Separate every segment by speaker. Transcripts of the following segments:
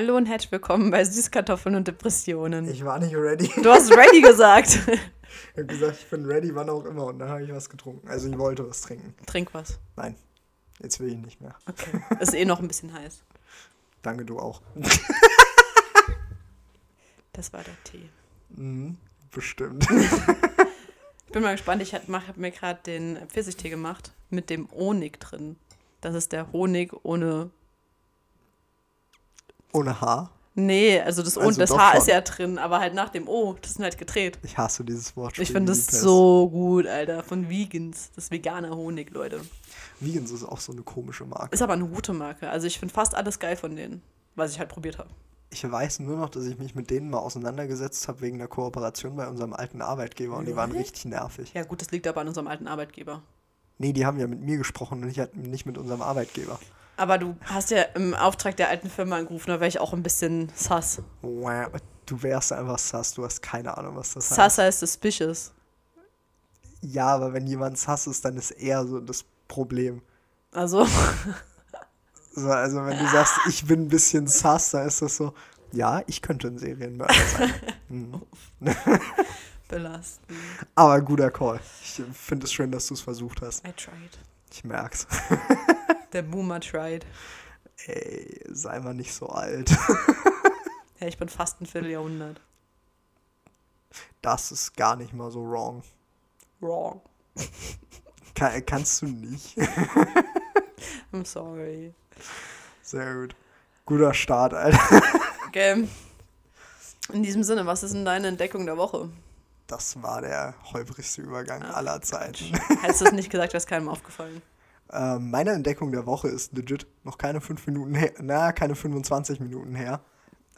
Speaker 1: Hallo und herzlich willkommen bei Süßkartoffeln und Depressionen.
Speaker 2: Ich war nicht ready.
Speaker 1: Du hast ready gesagt.
Speaker 2: ich habe gesagt, ich bin ready, wann auch immer. Und dann habe ich was getrunken. Also ich wollte was trinken.
Speaker 1: Trink was.
Speaker 2: Nein, jetzt will ich nicht mehr.
Speaker 1: Okay. Ist eh noch ein bisschen heiß.
Speaker 2: Danke, du auch.
Speaker 1: Das war der Tee.
Speaker 2: Mhm, bestimmt.
Speaker 1: Ich bin mal gespannt. Ich habe mir gerade den Pfirsichtee gemacht mit dem Honig drin. Das ist der Honig ohne.
Speaker 2: Ohne Haar.
Speaker 1: Nee, also das,
Speaker 2: Also
Speaker 1: das
Speaker 2: doch
Speaker 1: Haar
Speaker 2: schon.
Speaker 1: ist ja drin, aber halt nach dem O. Das ist halt gedreht.
Speaker 2: Ich hasse dieses Wort.
Speaker 1: Ich finde das so gut, Alter. Von Vegans. Das ist veganer Honig, Leute.
Speaker 2: Vegans ist auch so eine komische Marke.
Speaker 1: Ist aber eine gute Marke. Also ich finde fast alles geil von denen, was ich halt probiert habe.
Speaker 2: Ich weiß nur noch, dass ich mich mit denen mal auseinandergesetzt habe wegen der Kooperation bei unserem alten Arbeitgeber und die waren richtig nervig.
Speaker 1: Ja gut, das liegt aber an unserem alten Arbeitgeber.
Speaker 2: Nee, die haben ja mit mir gesprochen und nicht, nicht mit unserem Arbeitgeber.
Speaker 1: Aber du hast ja im Auftrag der alten Firma angerufen, da wäre ich auch ein bisschen sus.
Speaker 2: Wow, Du wärst einfach sass, du hast keine Ahnung, was das heißt.
Speaker 1: Sus heißt suspicious.
Speaker 2: Ja, aber wenn jemand sass ist, dann ist er so das Problem.
Speaker 1: Also,
Speaker 2: So, also wenn du sagst, ich bin ein bisschen sass, dann ist das so, ja, ich könnte ein Serienmörder sein. Mhm.
Speaker 1: belastend.
Speaker 2: Aber guter Call. Ich finde es schön, dass du es versucht hast.
Speaker 1: I tried.
Speaker 2: Ich merk's.
Speaker 1: Der Boomer tried.
Speaker 2: Ey, sei mal nicht so alt.
Speaker 1: Ja, ich bin fast ein Vierteljahrhundert.
Speaker 2: Das ist gar nicht mal so wrong.
Speaker 1: Wrong.
Speaker 2: Kann, kannst du nicht.
Speaker 1: I'm sorry.
Speaker 2: Sehr gut. Guter Start, Alter.
Speaker 1: Okay. In diesem Sinne, was ist denn deine Entdeckung der Woche?
Speaker 2: Das war der holprigste Übergang aller Zeiten.
Speaker 1: Hättest du es nicht gesagt, wäre es keinem aufgefallen.
Speaker 2: Ähm, meine Entdeckung der Woche ist legit noch keine fünf Minuten her, na, keine 25 Minuten her.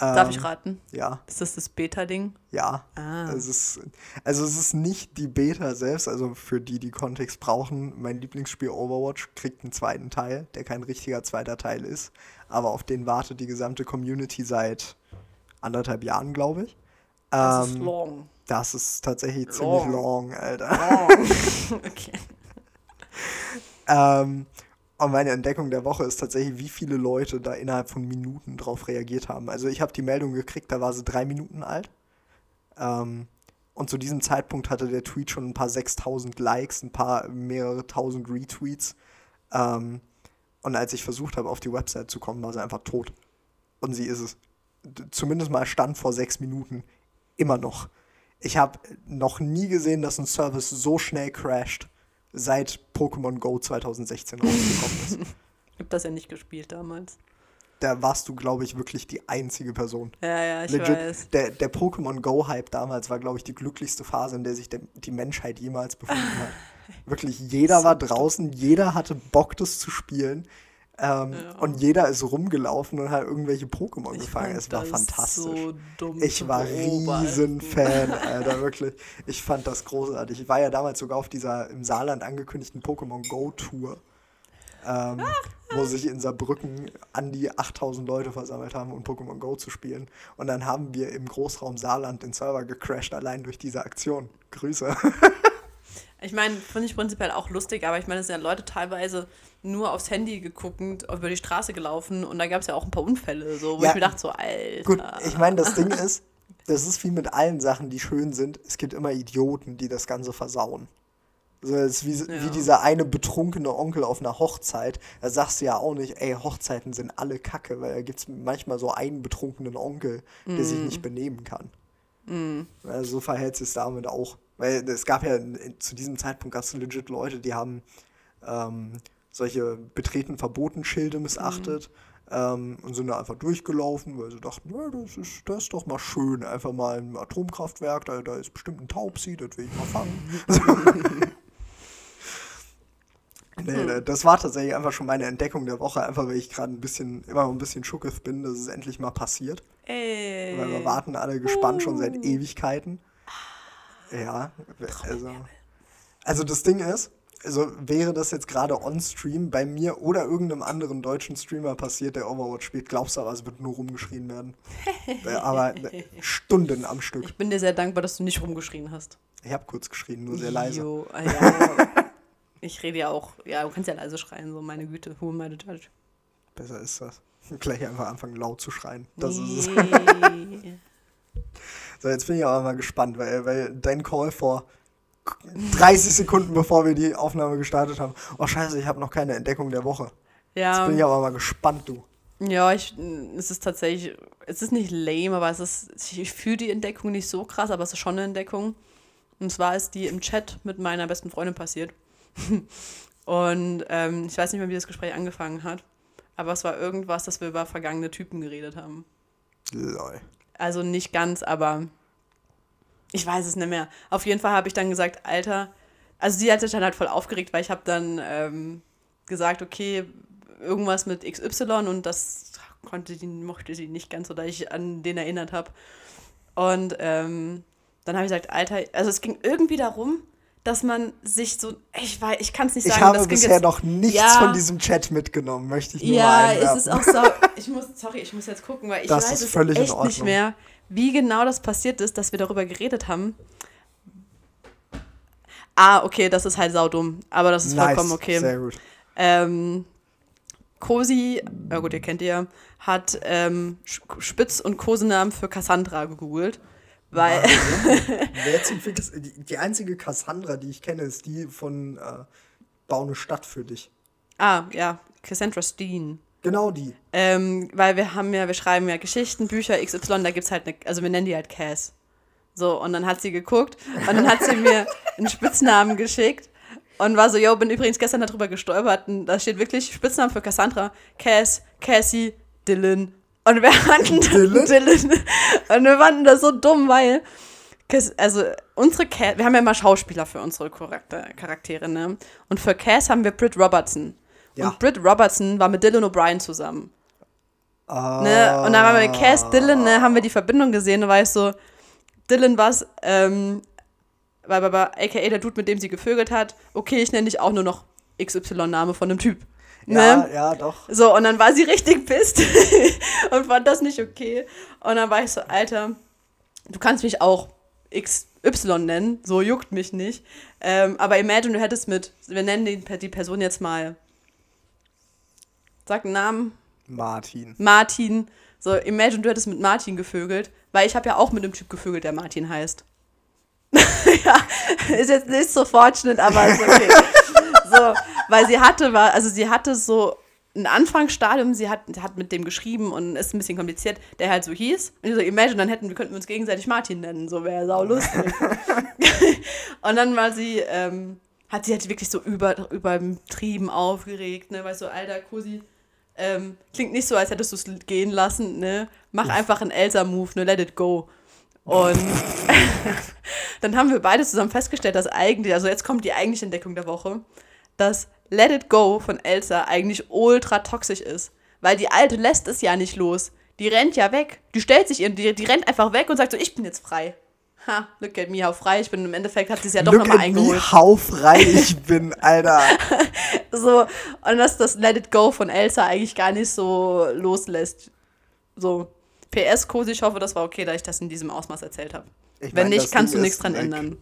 Speaker 2: Ähm,
Speaker 1: Darf ich raten?
Speaker 2: Ja,
Speaker 1: Ist das das Beta-Ding?
Speaker 2: ja.
Speaker 1: Ah.
Speaker 2: Es ist, also es ist nicht die Beta selbst, also für die, die Kontext brauchen. Mein Lieblingsspiel Overwatch kriegt einen zweiten Teil, der kein richtiger zweiter Teil ist, aber auf den wartet die gesamte Community seit anderthalb Jahren, glaube ich.
Speaker 1: Das ist
Speaker 2: Ähm,
Speaker 1: long.
Speaker 2: das ist tatsächlich
Speaker 1: Long.
Speaker 2: ziemlich long, Alter.
Speaker 1: Long. okay.
Speaker 2: Ähm, und meine Entdeckung der Woche ist tatsächlich, wie viele Leute da innerhalb von Minuten drauf reagiert haben. Also ich habe die Meldung gekriegt, da war sie drei Minuten alt. Ähm, und zu diesem Zeitpunkt hatte der Tweet schon ein paar 6000 Likes, ein paar mehrere tausend Retweets. Ähm, und als ich versucht habe, auf die Website zu kommen, war sie einfach tot. Und sie ist es. Zumindest mal stand vor sechs Minuten. Immer noch. Ich habe noch nie gesehen, dass ein Service so schnell crasht, seit Pokémon Go 2016 rausgekommen ist.
Speaker 1: Ich habe das ja nicht gespielt damals.
Speaker 2: Da warst du, glaube ich, wirklich die einzige Person.
Speaker 1: Ja, ja, ich
Speaker 2: Legit,
Speaker 1: weiß.
Speaker 2: der, der Pokémon Go-Hype damals war, glaube ich, die glücklichste Phase, in der sich der, die Menschheit jemals befunden hat. Wirklich, jeder war draußen, jeder hatte Bock, das zu spielen. Ähm,
Speaker 1: Ja.
Speaker 2: Und jeder ist rumgelaufen und hat irgendwelche Pokémon
Speaker 1: Ich
Speaker 2: gefangen. Es war fantastisch.
Speaker 1: So
Speaker 2: Ich war riesen Fan, Alter, wirklich. Ich fand das großartig. Ich war ja damals sogar auf dieser im Saarland angekündigten Pokémon Go Tour, ähm, wo sich in Saarbrücken an die 8000 Leute versammelt haben, um Pokémon Go zu spielen. Und dann haben wir im Großraum Saarland den Server gecrashed, allein durch diese Aktion. Grüße.
Speaker 1: Ich meine, finde ich prinzipiell auch lustig, aber ich meine, es sind ja Leute teilweise nur aufs Handy geguckt, über die Straße gelaufen und da gab es ja auch ein paar Unfälle, so, wo
Speaker 2: Ja.
Speaker 1: ich mir dachte, so, Alter.
Speaker 2: Gut, ich meine, das Ding ist, das ist wie mit allen Sachen, die schön sind. Es gibt immer Idioten, die das Ganze versauen. So, es ist wie,
Speaker 1: Ja.
Speaker 2: wie dieser eine betrunkene Onkel auf einer Hochzeit. Da sagst du ja auch nicht, ey, Hochzeiten sind alle kacke, weil da gibt es manchmal so einen betrunkenen Onkel, der sich nicht benehmen kann. Also so verhält sich damit auch. Weil es gab ja zu diesem Zeitpunkt es legit Leute, die haben ähm, solche betreten verboten Schilde missachtet ähm, und sind da einfach durchgelaufen, weil sie dachten, ja, das ist, das ist doch mal schön, einfach mal ein Atomkraftwerk, da, da ist bestimmt ein Taubsi, das will ich mal fangen. nee, da- das war tatsächlich einfach schon meine Entdeckung der Woche, einfach weil ich gerade ein bisschen, immer ein bisschen schuckig bin, dass es endlich mal passiert.
Speaker 1: Ey.
Speaker 2: Weil wir warten alle gespannt schon seit Ewigkeiten. Ja, also, also das Ding ist, also wäre das jetzt gerade on-stream bei mir oder irgendeinem anderen deutschen Streamer passiert, der Overwatch spielt, glaubst du aber, es wird nur rumgeschrien werden. Äh, aber Stunden am Stück.
Speaker 1: Ich bin dir sehr dankbar, dass du nicht rumgeschrien hast.
Speaker 2: Ich habe kurz geschrien, nur sehr leise.
Speaker 1: Jo, ja. Ich rede ja auch, ja, du kannst ja leise schreien, so meine Güte, who am I to judge?
Speaker 2: Besser ist das. Gleich einfach anfangen laut zu schreien. Das
Speaker 1: nee.
Speaker 2: ist es. So, jetzt bin ich aber mal gespannt, weil, weil dein Call vor 30 Sekunden, bevor wir die Aufnahme gestartet haben. Oh scheiße, ich habe noch keine Entdeckung der Woche.
Speaker 1: ja.
Speaker 2: Jetzt bin ich aber mal gespannt, du.
Speaker 1: Ja, ich, es ist tatsächlich, es ist nicht lame, aber es ist, ich fühle die Entdeckung nicht so krass, aber es ist schon eine Entdeckung. Und zwar ist die im Chat mit meiner besten Freundin passiert. Und ähm, ich weiß nicht mehr, wie das Gespräch angefangen hat, aber es war irgendwas, dass wir über vergangene Typen geredet haben.
Speaker 2: Lol.
Speaker 1: Also nicht ganz, aber ich weiß es nicht mehr. Auf jeden Fall habe ich dann gesagt, Alter, also sie hat sich dann halt voll aufgeregt, weil ich habe dann ähm, gesagt, okay, irgendwas mit XY und das konnte sie, mochte sie nicht ganz, oder ich an den erinnert habe. Und ähm, dann habe ich gesagt, Alter, also es ging irgendwie darum, dass man sich so, ich weiß, ich kann es nicht
Speaker 2: Ich
Speaker 1: sagen.
Speaker 2: habe
Speaker 1: das ging
Speaker 2: bisher
Speaker 1: jetzt-
Speaker 2: noch nichts
Speaker 1: Ja.
Speaker 2: von diesem Chat mitgenommen, möchte ich nur mal
Speaker 1: Ja, es ist auch so. Ich muss, sorry, ich muss jetzt gucken, weil ich
Speaker 2: Das
Speaker 1: weiß
Speaker 2: ist
Speaker 1: es echt nicht mehr, wie genau das passiert ist, dass wir darüber geredet haben. Ah, okay, das ist halt saudumm, aber das ist
Speaker 2: nice,
Speaker 1: vollkommen okay.
Speaker 2: Sehr gut.
Speaker 1: Ähm, Cosi, ja gut, ihr kennt ihr, ja, hat ähm, Spitz- und Kosenamen für Cassandra gegoogelt, weil
Speaker 2: Wer zum Fick ist, die, die einzige Cassandra, die ich kenne, ist die von äh, Bau eine Stadt für dich.
Speaker 1: ah ja, Cassandra Steen.
Speaker 2: Genau die.
Speaker 1: Ähm, weil wir haben ja, wir schreiben ja Geschichten, Bücher, XY, da gibt's halt eine, also wir nennen die halt Cass. So, und dann hat sie geguckt und dann hat sie mir einen Spitznamen geschickt und war so, yo, bin übrigens gestern darüber gestolpert und da steht wirklich Spitznamen für Cassandra, Cass, Cassie, Dylan. Und wir fanden
Speaker 2: Dylan?
Speaker 1: Dylan. Und wir fanden das so dumm, weil also unsere Cass, wir haben ja immer Schauspieler für unsere Charakter, Charaktere, ne? Und für Cass haben wir Britt Robertson.
Speaker 2: Ja.
Speaker 1: Und Britt Robertson war mit Dylan O'Brien zusammen.
Speaker 2: Ah,
Speaker 1: Ne? Und dann haben wir mit Cass Dylan, ne, haben wir die Verbindung gesehen, da war ich so, Dylan was, ähm, war aber aka der Dude, mit dem sie gevögelt hat, okay, ich nenne dich auch nur noch XY-Name von einem Typ.
Speaker 2: Ja,
Speaker 1: Ne?
Speaker 2: ja, doch.
Speaker 1: So, und dann war sie richtig pisst und fand das nicht okay. Und dann war ich so, Alter, du kannst mich auch XY nennen, so juckt mich nicht. Ähm, aber imagine, du hättest mit, wir nennen die, die Person jetzt mal, sag einen Namen,
Speaker 2: Martin.
Speaker 1: Martin. So, imagine, du hättest mit Martin gevögelt, weil ich habe ja auch mit einem Typ gevögelt, der Martin heißt. ja, ist jetzt nicht so fortunate, aber ist okay. so, weil sie hatte, war, also sie hatte so ein Anfangsstadium, sie hat, hat mit dem geschrieben und ist ein bisschen kompliziert, der halt so hieß. Und ich so, imagine, dann hätten wir könnten wir uns gegenseitig Martin nennen, so wäre sau lustig. und dann war sie, ähm, hat sie halt wirklich so über, übertrieben aufgeregt, ne, weil so, alter Cosi, ähm, klingt nicht so, als hättest du es gehen lassen, ne? Mach einfach einen Elsa-Move, ne? Let it go. Und dann haben wir beide zusammen festgestellt, dass eigentlich, also jetzt kommt die eigentliche Entdeckung der Woche, dass Let It Go von Elsa eigentlich ultra toxisch ist. Weil die Alte lässt es ja nicht los. Die rennt ja weg. Die stellt sich ihr, die, die rennt einfach weg und sagt so, ich bin jetzt frei. Ha, look at me, how frei ich bin. Im Endeffekt hat sie es ja doch
Speaker 2: Look
Speaker 1: nochmal
Speaker 2: at me,
Speaker 1: eingeholt.
Speaker 2: how frei ich bin, Alter.
Speaker 1: So, und dass das Let It Go von Elsa eigentlich gar nicht so loslässt. So, PS, Cosi, ich hoffe, das war okay, dass ich das in diesem Ausmaß erzählt habe.
Speaker 2: Ich
Speaker 1: Wenn
Speaker 2: mein,
Speaker 1: nicht, kannst
Speaker 2: Ding
Speaker 1: du nichts dran
Speaker 2: like,
Speaker 1: ändern.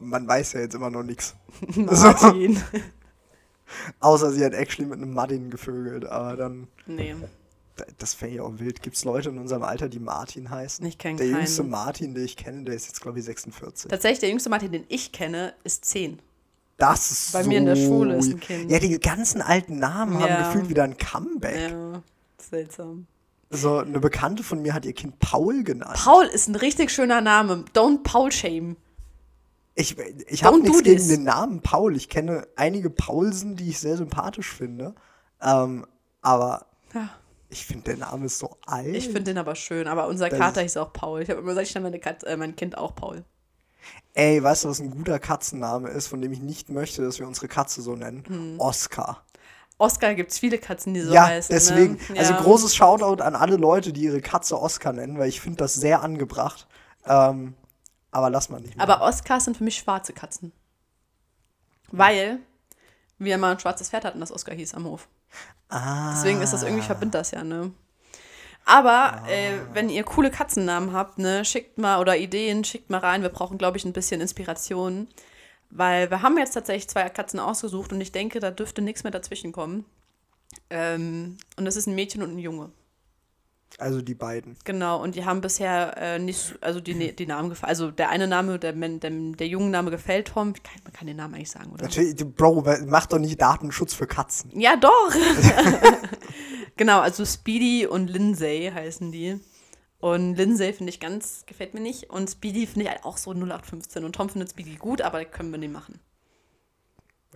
Speaker 2: Man weiß ja jetzt immer noch nichts.
Speaker 1: Martin.
Speaker 2: Außer sie hat actually mit einem Martin gevögelt, aber dann.
Speaker 1: nee,
Speaker 2: Das wäre ja auch wild. Gibt es Leute in unserem Alter, die Martin heißen?
Speaker 1: ich kenne
Speaker 2: Der jüngste
Speaker 1: keinen.
Speaker 2: Martin, den ich kenne, der ist jetzt, glaube ich, 46.
Speaker 1: Tatsächlich, der jüngste Martin, den ich kenne, ist 10.
Speaker 2: Das ist
Speaker 1: Bei
Speaker 2: so
Speaker 1: mir in der Schule ist ein Kind.
Speaker 2: Ja, die ganzen alten Namen
Speaker 1: Ja.
Speaker 2: haben gefühlt wieder ein Comeback.
Speaker 1: Ja, seltsam.
Speaker 2: So, eine Bekannte von mir hat ihr Kind Paul genannt.
Speaker 1: Paul ist ein richtig schöner Name. Don't Paul shame.
Speaker 2: Ich, ich habe nichts gegen den Namen Paul. Ich kenne einige Paulsen, die ich sehr sympathisch finde. Ähm, aber
Speaker 1: Ja.
Speaker 2: ich finde, der Name ist so alt.
Speaker 1: Ich finde den aber schön, aber unser
Speaker 2: Das
Speaker 1: Kater hieß auch Paul. Ich habe immer gesagt, ich nenne meine Kat äh, mein Kind auch Paul.
Speaker 2: Ey, weißt du, was ein guter Katzenname ist, von dem ich nicht möchte, dass wir unsere Katze so nennen?
Speaker 1: Hm.
Speaker 2: Oscar.
Speaker 1: Oscar gibt es viele Katzen, die so
Speaker 2: ja,
Speaker 1: heißen.
Speaker 2: deswegen.
Speaker 1: Ne?
Speaker 2: Also
Speaker 1: Ja.
Speaker 2: großes Shoutout an alle Leute, die ihre Katze Oscar nennen, weil ich finde das sehr angebracht. Ähm, aber lass mal nicht. Mehr.
Speaker 1: Aber Oscars sind für mich schwarze Katzen. Weil wir mal ein schwarzes Pferd hatten, das Oscar hieß am Hof.
Speaker 2: ah,
Speaker 1: Deswegen ist das irgendwie verbindet das ja, ne? Aber äh, wenn ihr coole Katzennamen habt, ne, schickt mal oder Ideen, schickt mal rein. Wir brauchen, glaube ich, ein bisschen Inspiration. Weil wir haben jetzt tatsächlich zwei Katzen ausgesucht und ich denke, da dürfte nichts mehr dazwischen kommen. Ähm, und das ist ein Mädchen und ein Junge.
Speaker 2: Also die beiden.
Speaker 1: Genau, und die haben bisher äh, nicht, also die, die Namen gefallen. Also der eine Name, der, der, der jungen Name gefällt Tom. Kann, man kann den Namen eigentlich sagen, oder?
Speaker 2: Natürlich, Bro, mach doch nicht Datenschutz für Katzen.
Speaker 1: Ja, doch. genau, also Speedy und Lindsay heißen die. Und Lindsay finde ich ganz, gefällt mir nicht. Und Speedy finde ich halt auch so 0815. Und Tom findet Speedy gut, aber können wir nicht machen.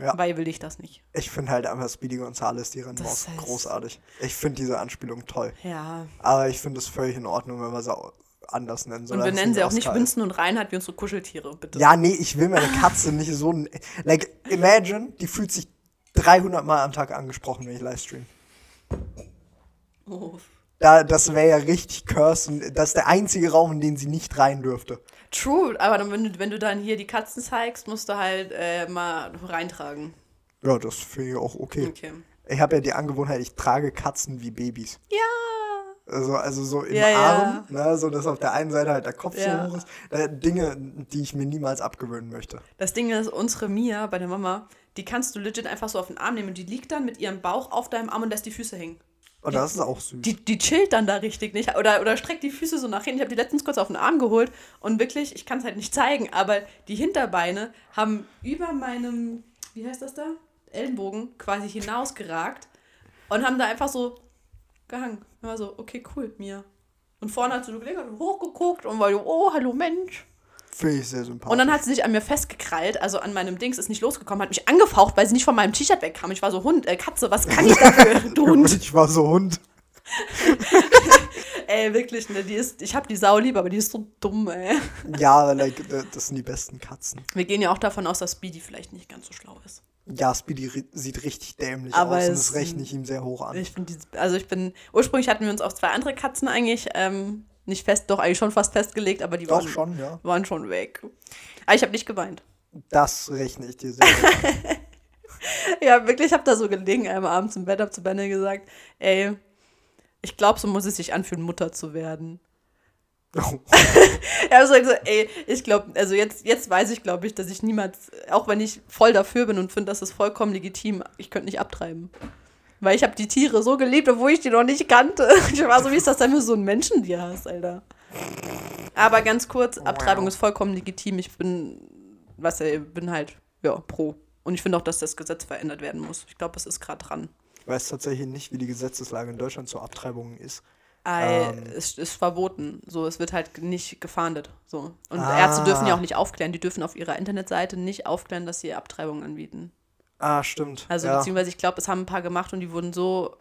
Speaker 2: Ja.
Speaker 1: Weil will ich das nicht.
Speaker 2: Ich finde halt einfach Speedy Gonzales, die Rennmaus,
Speaker 1: heißt-
Speaker 2: großartig. Ich finde diese Anspielung toll.
Speaker 1: Ja.
Speaker 2: Aber ich finde es völlig in Ordnung, wenn wir sie anders nennen.
Speaker 1: Und
Speaker 2: solange
Speaker 1: wir nennen sie auch nicht. Winston und Reinhard wie unsere Kuscheltiere, bitte.
Speaker 2: Ja, nee, ich will meine Katze nicht so. Like, imagine, die fühlt sich 300 Mal am Tag angesprochen, wenn ich livestream.
Speaker 1: Oh.
Speaker 2: Da, das wäre ja richtig cursen. Das ist der einzige Raum, in den sie nicht rein dürfte.
Speaker 1: True, aber dann, wenn, du, wenn du dann hier die Katzen zeigst, musst du halt äh, mal reintragen.
Speaker 2: Ja, das finde ich auch okay.
Speaker 1: Okay.
Speaker 2: Ich habe ja die Angewohnheit, ich trage Katzen wie Babys.
Speaker 1: Ja.
Speaker 2: Also, also so im
Speaker 1: Ja, ja.
Speaker 2: Arm, Ne, so dass auf der einen Seite halt der Kopf
Speaker 1: Ja.
Speaker 2: so hoch ist. Äh, Dinge, die ich mir niemals abgewöhnen möchte.
Speaker 1: Das Ding ist, unsere Mia bei der Mama, die kannst du legit einfach so auf den Arm nehmen und die liegt dann mit ihrem Bauch auf deinem Arm und lässt die Füße hängen.
Speaker 2: Und das ist auch süß.
Speaker 1: Die, die chillt dann da richtig nicht. Oder, oder streckt die Füße so nach hinten. Ich habe die letztens kurz auf den Arm geholt und wirklich, ich kann es halt nicht zeigen, aber die Hinterbeine haben über meinem, wie heißt das da? Ellenbogen quasi hinausgeragt und haben da einfach so gehangen. Ich war so, okay, cool, Mia. Und vorne hat sie so gelegen und hochgeguckt und war so, oh, hallo Mensch.
Speaker 2: Finde ich sehr sympathisch.
Speaker 1: Und dann hat sie sich an mir festgekrallt, also an meinem Dings, ist nicht losgekommen, hat mich angefaucht, weil sie nicht von meinem T-Shirt wegkam. Ich war so, Hund, äh, Katze, was kann ich dafür, du Hund?
Speaker 2: Ich war so Hund.
Speaker 1: Ey, wirklich, ne, die ist, ich hab die Sau lieb, aber die ist so dumm, ey.
Speaker 2: Ja, like, äh, das sind die besten Katzen.
Speaker 1: Wir gehen ja auch davon aus, dass Speedy vielleicht nicht ganz so schlau ist.
Speaker 2: Ja, Speedy sieht richtig dämlich
Speaker 1: Aber
Speaker 2: aus und das rechne ich ihm sehr hoch an.
Speaker 1: Ich finde, also ich bin, ursprünglich hatten wir uns auf zwei andere Katzen eigentlich ähm, nicht fest, doch eigentlich schon fast festgelegt, aber die
Speaker 2: Doch
Speaker 1: waren,
Speaker 2: schon, ja.
Speaker 1: waren schon weg. Aber ich habe nicht geweint.
Speaker 2: Das rechne ich dir sehr.
Speaker 1: Ja, wirklich, ich habe da so gelegen, einmal abends im Bett, hab zu Benne gesagt, ey, ich glaube, so muss es sich anfühlen, Mutter zu werden.
Speaker 2: Oh.
Speaker 1: Er hat so gesagt, ey, ich glaube, also jetzt, jetzt weiß ich, glaube ich, dass ich niemals, auch wenn ich voll dafür bin und finde, das ist vollkommen legitim, ich könnte nicht abtreiben. Weil ich habe die Tiere so geliebt, obwohl ich die noch nicht kannte. Ich war so, wie ist das denn, du so einen Menschen dir hast, Alter? Aber ganz kurz, Abtreibung ist vollkommen legitim. Ich bin, was, bin halt, ja, pro. Und ich finde auch, dass das Gesetz verändert werden muss. Ich glaube, es ist gerade dran.
Speaker 2: Ich weiß tatsächlich nicht, wie die Gesetzeslage in Deutschland zur Abtreibung ist.
Speaker 1: Ei,
Speaker 2: Ähm.
Speaker 1: es ist verboten. So, es wird halt nicht gefahndet. So. Und
Speaker 2: Ah.
Speaker 1: Ärzte dürfen ja auch nicht aufklären. Die dürfen auf ihrer Internetseite nicht aufklären, dass sie Abtreibungen anbieten.
Speaker 2: Ah, stimmt.
Speaker 1: Also
Speaker 2: ja,
Speaker 1: beziehungsweise ich glaube, es haben ein paar gemacht und die wurden so,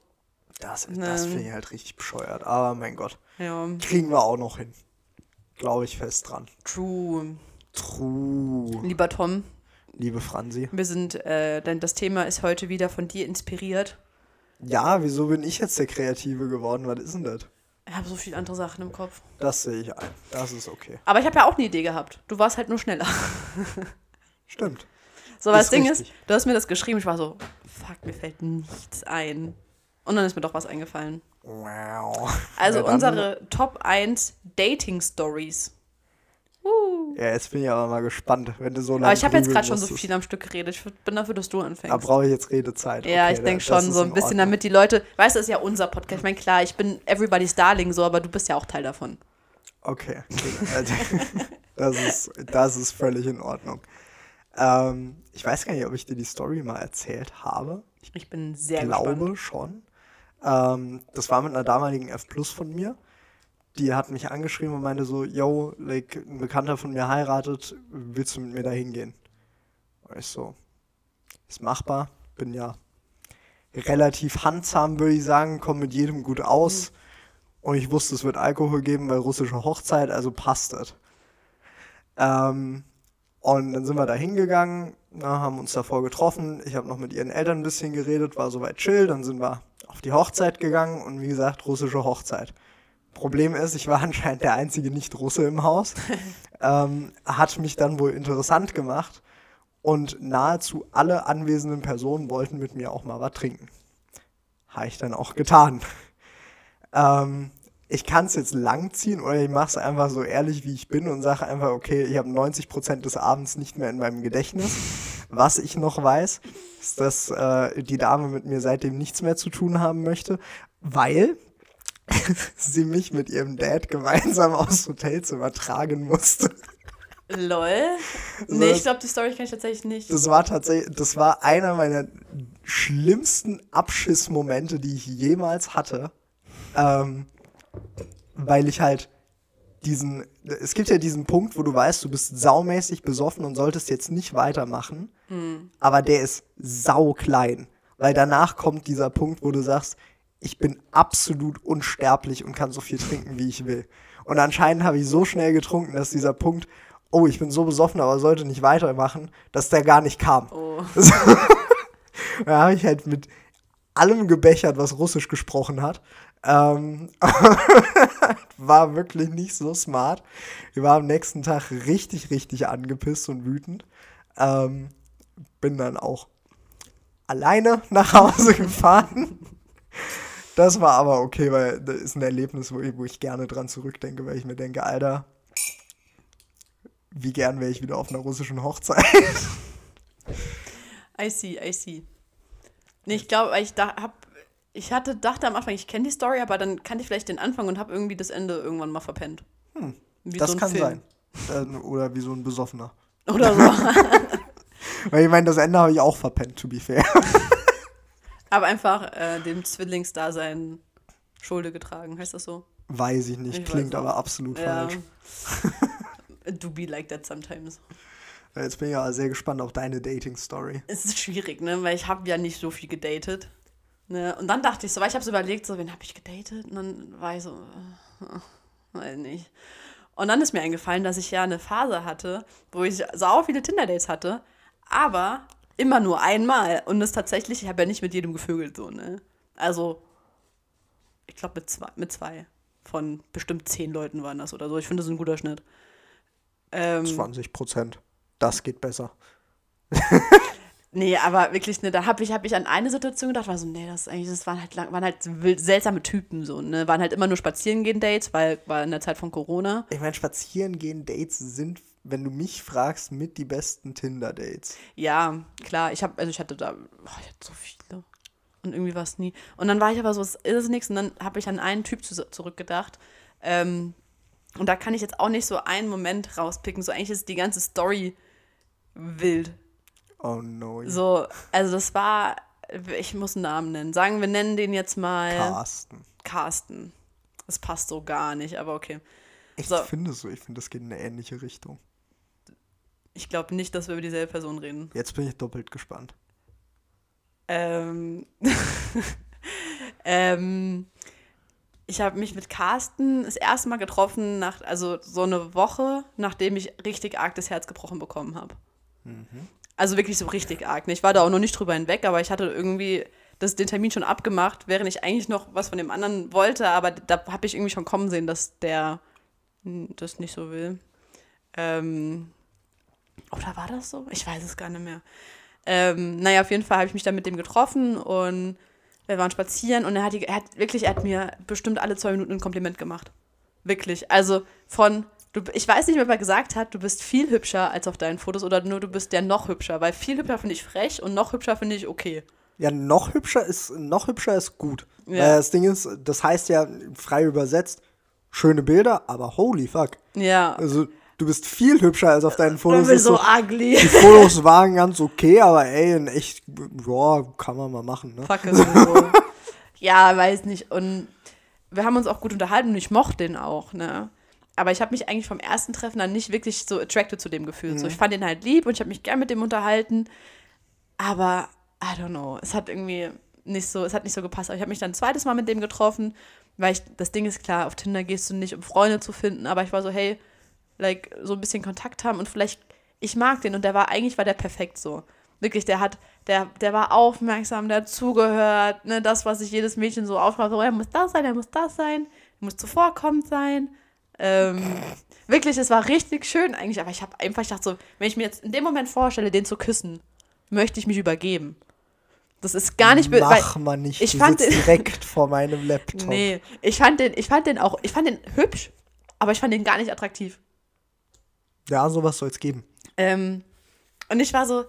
Speaker 2: das,
Speaker 1: ne.
Speaker 2: das finde ich halt richtig bescheuert. Aber mein Gott,
Speaker 1: ja,
Speaker 2: kriegen wir auch noch hin. Glaube ich fest dran.
Speaker 1: true.
Speaker 2: True.
Speaker 1: Lieber Tom,
Speaker 2: Liebe Franzi.
Speaker 1: wir sind, äh, denn das Thema ist heute wieder von dir inspiriert.
Speaker 2: Ja, wieso bin ich jetzt der Kreative geworden? Was ist denn das?
Speaker 1: Ich habe so viele andere Sachen im Kopf.
Speaker 2: Das sehe ich ein. Das ist okay.
Speaker 1: Aber ich habe ja auch eine Idee gehabt. Du warst halt nur schneller.
Speaker 2: Stimmt.
Speaker 1: So, weil das Ding
Speaker 2: richtig.
Speaker 1: ist, du hast mir das geschrieben, ich war so, fuck, mir fällt nichts ein. Und dann ist mir doch was eingefallen.
Speaker 2: Wow.
Speaker 1: Also
Speaker 2: dann-
Speaker 1: unsere Top 1 Dating Stories. Uh.
Speaker 2: Ja, jetzt bin ich aber mal gespannt, wenn du so lange
Speaker 1: Aber ich habe jetzt gerade schon so viel am Stück geredet. Ich bin dafür, dass du
Speaker 2: Da
Speaker 1: anfängst.
Speaker 2: brauche ich jetzt Redezeit.
Speaker 1: ja,
Speaker 2: Okay,
Speaker 1: ich
Speaker 2: da-
Speaker 1: denke schon so ein
Speaker 2: in
Speaker 1: bisschen, damit die Leute, weißt du, das ist ja unser Podcast. Ich meine, klar, ich bin everybody's Darling so, aber du bist ja auch Teil davon.
Speaker 2: Okay. Also, das, ist, das ist völlig in Ordnung. Ähm, ich weiß gar nicht, ob ich dir die Story mal erzählt habe.
Speaker 1: Ich bin sehr
Speaker 2: glaube
Speaker 1: gespannt.
Speaker 2: schon. Ähm, das war mit einer damaligen F Plus von mir. Die hat mich angeschrieben und meinte so, yo, like, ein Bekannter von mir heiratet, willst du mit mir da hingehen? Und ich so, ist machbar, bin ja relativ handsam, würde ich sagen, komme mit jedem gut aus. Und ich wusste, es wird Alkohol geben, weil russische Hochzeit, also passt das. Ähm, und dann sind wir da hingegangen, na, haben uns davor getroffen. Ich habe noch mit ihren Eltern ein bisschen geredet, war soweit chill. Dann sind wir auf die Hochzeit gegangen und wie gesagt, russische Hochzeit. Problem ist, ich war anscheinend der einzige Nicht-Russe im Haus. ähm, hat mich dann wohl interessant gemacht und nahezu alle anwesenden Personen wollten mit mir auch mal was trinken. Habe ich dann auch getan. Ähm, ich kann es jetzt langziehen oder ich mache es einfach so ehrlich, wie ich bin und sage einfach, okay, ich habe 90% des Abends nicht mehr in meinem Gedächtnis. Was ich noch weiß, ist, dass äh, die Dame mit mir seitdem nichts mehr zu tun haben möchte, weil sie mich mit ihrem Dad gemeinsam aufs Hotelzimmer tragen musste.
Speaker 1: Lol. Nee, ich glaube, die Story kenne ich tatsächlich nicht.
Speaker 2: Das war tatsächlich, das war einer meiner schlimmsten Abschissmomente, die ich jemals hatte. Ähm, weil ich halt diesen, es gibt ja diesen Punkt, wo du weißt, du bist saumäßig besoffen und solltest jetzt nicht weitermachen, aber der ist sau klein, weil danach kommt dieser Punkt, wo du sagst, ich bin absolut unsterblich und kann so viel trinken, wie ich will. Und anscheinend habe ich so schnell getrunken, dass dieser Punkt, oh, ich bin so besoffen, aber sollte nicht weitermachen, dass der gar nicht kam.
Speaker 1: Oh.
Speaker 2: da habe ich halt mit allem gebechert, was Russisch gesprochen hat. Ähm, war wirklich nicht so smart. Ich war am nächsten Tag richtig, richtig angepisst und wütend. Ähm, bin dann auch alleine nach Hause gefahren. Das war aber okay, weil das ist ein Erlebnis, wo ich, wo ich gerne dran zurückdenke, weil ich mir denke, Alter, wie gern wäre ich wieder auf einer russischen Hochzeit.
Speaker 1: I see, I see. Nee, ich glaube, ich da hab, ich hatte, dachte am Anfang, ich kenne die Story, aber dann kannte ich vielleicht den Anfang und habe irgendwie das Ende irgendwann mal verpennt. Wie
Speaker 2: das
Speaker 1: so
Speaker 2: kann
Speaker 1: Film.
Speaker 2: sein. Äh, oder wie so ein Besoffener.
Speaker 1: Oder so.
Speaker 2: Weil ich meine, das Ende habe ich auch verpennt, to be fair.
Speaker 1: aber einfach äh, dem Zwillingsdasein Schulde getragen, heißt das so?
Speaker 2: Weiß ich nicht,
Speaker 1: Ich
Speaker 2: klingt aber
Speaker 1: auch.
Speaker 2: absolut
Speaker 1: Ja.
Speaker 2: falsch.
Speaker 1: Do be like that sometimes.
Speaker 2: Jetzt bin ich aber sehr gespannt auf deine Dating-Story.
Speaker 1: Es ist schwierig, ne? Weil ich habe ja nicht so viel gedatet. Ne? Und dann dachte ich so, weil ich habe so überlegt, so, wen habe ich gedatet? Und dann war ich so, äh, weiß nicht. Und dann ist mir eingefallen, dass ich ja eine Phase hatte, wo ich sau viele Tinder-Dates hatte, aber immer nur einmal. Und das tatsächlich, ich habe ja nicht mit jedem gevögelt, so, ne? Also, ich glaube mit zwei, mit zwei. Von bestimmt zehn Leuten waren das oder so. Ich finde, das ist ein guter Schnitt. Ähm,
Speaker 2: 20 Prozent. Das geht besser.
Speaker 1: Nee, aber wirklich, ne, da habe ich, hab ich an eine Situation gedacht, war so, nee, das eigentlich, das waren halt, lang- waren halt wild, seltsame Typen so, ne, waren halt immer nur Spazierengehen-Dates, weil war in der Zeit von Corona.
Speaker 2: Ich meine, spazieren gehen Dates sind, wenn du mich fragst, mit die besten Tinder-Dates.
Speaker 1: Ja, klar, ich habe, also ich hatte da, oh, ich hatte so viele und irgendwie war es nie. Und dann war ich aber so, es ist es nichts und dann habe ich an einen Typ zu, zurückgedacht. Ähm, und da kann ich jetzt auch nicht so einen Moment rauspicken, so eigentlich ist die ganze Story wild.
Speaker 2: Oh no.
Speaker 1: So, also das war, ich muss einen Namen nennen. Sagen wir nennen den jetzt mal
Speaker 2: Carsten.
Speaker 1: Carsten. Das passt so gar nicht, aber okay.
Speaker 2: Ich
Speaker 1: So.
Speaker 2: finde so, ich finde, das geht in eine ähnliche Richtung.
Speaker 1: Ich glaube nicht, dass wir über dieselbe Person reden.
Speaker 2: Jetzt bin ich doppelt gespannt.
Speaker 1: Ähm, ähm, ich habe mich mit Carsten das erste Mal getroffen, nach, also so eine Woche, nachdem ich richtig arg das Herz gebrochen bekommen habe. Also wirklich so richtig arg. ne? Ich war da auch noch nicht drüber hinweg, aber ich hatte irgendwie das, den Termin schon abgemacht, während ich eigentlich noch was von dem anderen wollte, aber da habe ich irgendwie schon kommen sehen, dass der das nicht so will. Ähm, oder war das so? Ich weiß es gar nicht mehr. Ähm, naja, auf jeden Fall habe ich mich dann mit dem getroffen und wir waren spazieren und er hat, die, er hat wirklich, er hat mir bestimmt alle zwei Minuten ein Kompliment gemacht. Wirklich. Also von, du, ich weiß nicht mehr, ob er gesagt hat, du bist viel hübscher als auf deinen Fotos oder nur du bist der noch hübscher, weil viel hübscher finde ich frech und noch hübscher finde ich okay.
Speaker 2: Ja, noch hübscher ist, noch hübscher ist gut.
Speaker 1: Ja.
Speaker 2: Das Ding ist, das heißt ja frei übersetzt, schöne Bilder, aber holy fuck.
Speaker 1: Ja.
Speaker 2: Also, du bist viel hübscher als auf deinen
Speaker 1: Du
Speaker 2: Fotos.
Speaker 1: bist
Speaker 2: Ist
Speaker 1: so
Speaker 2: so,
Speaker 1: ugly.
Speaker 2: die Fotos waren ganz okay, aber ey, in echt, ja, kann man mal machen, ne?
Speaker 1: Fuck es so. ja, weiß nicht. Und wir haben uns auch gut unterhalten und ich mochte den auch, ne? Aber ich habe mich eigentlich vom ersten Treffen dann nicht wirklich so attracted zu dem gefühlt. So, ich fand ihn halt lieb und ich habe mich gern mit dem unterhalten. Aber, I don't know, es hat irgendwie nicht so, es hat nicht so gepasst. Aber ich habe mich dann ein zweites Mal mit dem getroffen, weil ich, das Ding ist klar, auf Tinder gehst du nicht, um Freunde zu finden, aber ich war so, hey, like, so ein bisschen Kontakt haben und vielleicht, ich mag den und der war, eigentlich war der perfekt so. Wirklich, der hat, der, der war aufmerksam, der hat zugehört, ne, das, was sich jedes Mädchen so aufmacht, so, er muss das sein, er muss das sein, er muss zuvorkommend sein. Ähm, wirklich, es war richtig schön eigentlich, aber ich habe einfach gedacht so, wenn ich mir jetzt in dem Moment vorstelle, den zu küssen, möchte ich mich übergeben. Das ist gar nicht,
Speaker 2: Mach mal nicht,
Speaker 1: ich
Speaker 2: du
Speaker 1: fand den-
Speaker 2: direkt vor meinem Laptop.
Speaker 1: Nee, ich fand den, ich fand den auch, ich fand den hübsch, aber ich fand den gar nicht attraktiv.
Speaker 2: Ja, sowas soll es geben.
Speaker 1: Ähm, und ich war so,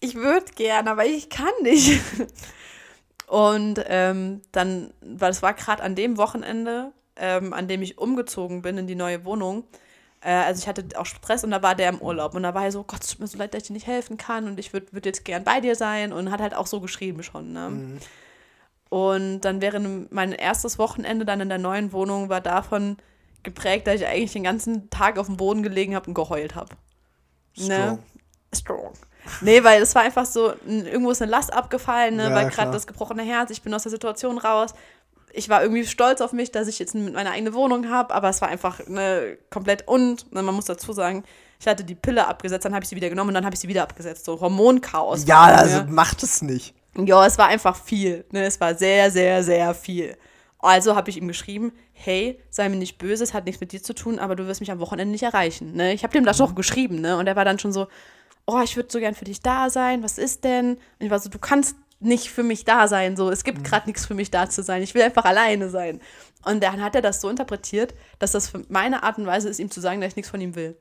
Speaker 1: ich würde gern, aber ich kann nicht. Und ähm, dann, weil es war gerade an dem Wochenende, ähm, an dem ich umgezogen bin in die neue Wohnung. Äh, also ich hatte auch Stress und da war der im Urlaub. Und da war er so, Gott, es tut mir so leid, dass ich dir nicht helfen kann und ich würde würd jetzt gern bei dir sein. Und hat halt auch so geschrieben schon. Ne?
Speaker 2: Mhm.
Speaker 1: Und dann während mein erstes Wochenende dann in der neuen Wohnung war davon geprägt, dass ich eigentlich den ganzen Tag auf dem Boden gelegen habe und geheult habe. Ne? Strong. Nee, weil es war einfach so, irgendwo ist eine Last abgefallen, ne?
Speaker 2: Ja,
Speaker 1: weil gerade das gebrochene Herz, ich bin aus der Situation raus. Ich war irgendwie stolz auf mich, dass ich jetzt meine eigene Wohnung habe, aber es war einfach ne, komplett und, ne, man muss dazu sagen, ich hatte die Pille abgesetzt, dann habe ich sie wieder genommen und dann habe ich sie wieder abgesetzt. So Hormonchaos.
Speaker 2: Ja, also macht es nicht.
Speaker 1: Ja, es war einfach viel. Ne? Es war sehr, sehr, sehr viel. Also habe ich ihm geschrieben, hey, sei mir nicht böse, es hat nichts mit dir zu tun, aber du wirst mich am Wochenende nicht erreichen. Ne? Ich habe dem das doch geschrieben, ne? Und er war dann schon so, oh, ich würde so gern für dich da sein, was ist denn? Und ich war so, du kannst nicht für mich da sein, so, es
Speaker 2: Mhm.
Speaker 1: gibt gerade nichts für mich da zu sein, ich will einfach alleine sein. Und dann hat er das so interpretiert, dass das für meine Art und Weise ist, ihm zu sagen, dass ich nichts von ihm will.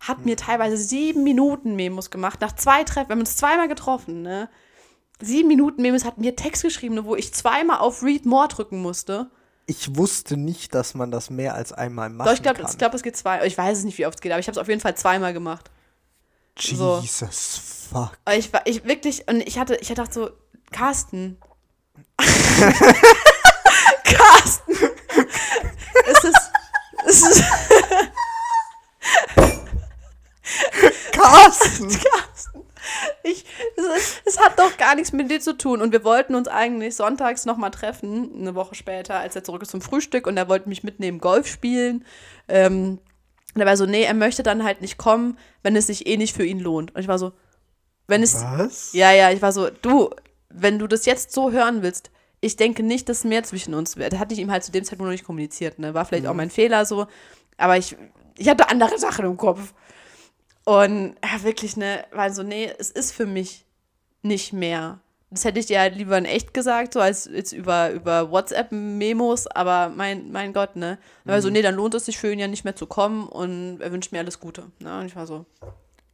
Speaker 1: Hat
Speaker 2: Mhm.
Speaker 1: mir teilweise sieben Minuten Memos gemacht, nach zwei Treffen, wir haben uns zweimal getroffen, ne? sieben Minuten Memes hat mir Text geschrieben, wo ich zweimal auf Read More drücken musste.
Speaker 2: Ich wusste nicht, dass man das mehr als einmal machen
Speaker 1: Doch, ich glaube, glaub, es geht zwei. Ich weiß es nicht, wie oft es geht, aber ich habe es auf jeden Fall zweimal gemacht. so.
Speaker 2: Jesus fuck.
Speaker 1: Aber ich war, ich wirklich, und ich hatte, ich hatte gedacht so, Carsten. Carsten. es ist, es ist,
Speaker 2: Carsten!
Speaker 1: Carsten. Ich, es, es hat doch gar nichts mit dir zu tun. Und wir wollten uns eigentlich sonntags nochmal treffen, eine Woche später, als er zurück ist zum Frühstück. Und er wollte mich mitnehmen, Golf spielen. Ähm, und er war so, nee, er möchte dann halt nicht kommen, wenn es sich eh nicht für ihn lohnt. Und ich war so, wenn es.
Speaker 2: Was?
Speaker 1: Ja, ja, ich war so, du, wenn du das jetzt so hören willst, ich denke nicht, dass mehr zwischen uns wird. Hatte ich ihm halt zu dem Zeitpunkt noch nicht kommuniziert, ne? War vielleicht auch mein Fehler so. Aber ich, ich hatte andere Sachen im Kopf. Und ja, wirklich, ne, war so, nee, es ist für mich nicht mehr. Das hätte ich dir halt lieber in echt gesagt, so als jetzt über, über WhatsApp-Memos, aber mein, mein Gott, ne. Er war so, nee, dann lohnt es sich für ihn ja nicht mehr zu kommen und er wünscht mir alles Gute. Ne? Und ich war so,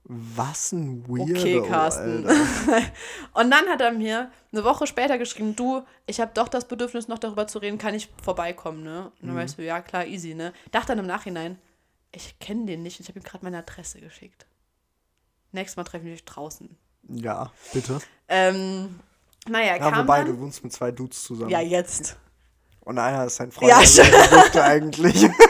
Speaker 2: Was ein Weirdo,
Speaker 1: Okay, Carsten. Und dann hat er mir eine Woche später geschrieben, du, ich habe doch das Bedürfnis, noch darüber zu reden, kann ich vorbeikommen, ne? Und dann weißt du, ja klar, easy, ne? Dachte dann im Nachhinein, ich kenne den nicht, ich habe ihm gerade meine Adresse geschickt. Nächstes Mal treffen wir uns draußen.
Speaker 2: Ja, bitte.
Speaker 1: Ähm, naja,
Speaker 2: Ja,
Speaker 1: kam
Speaker 2: wobei,
Speaker 1: dann,
Speaker 2: du wohnst mit zwei Dudes zusammen.
Speaker 1: Ja, jetzt.
Speaker 2: Und einer ist sein Freund.
Speaker 1: Ja,
Speaker 2: also eigentlich.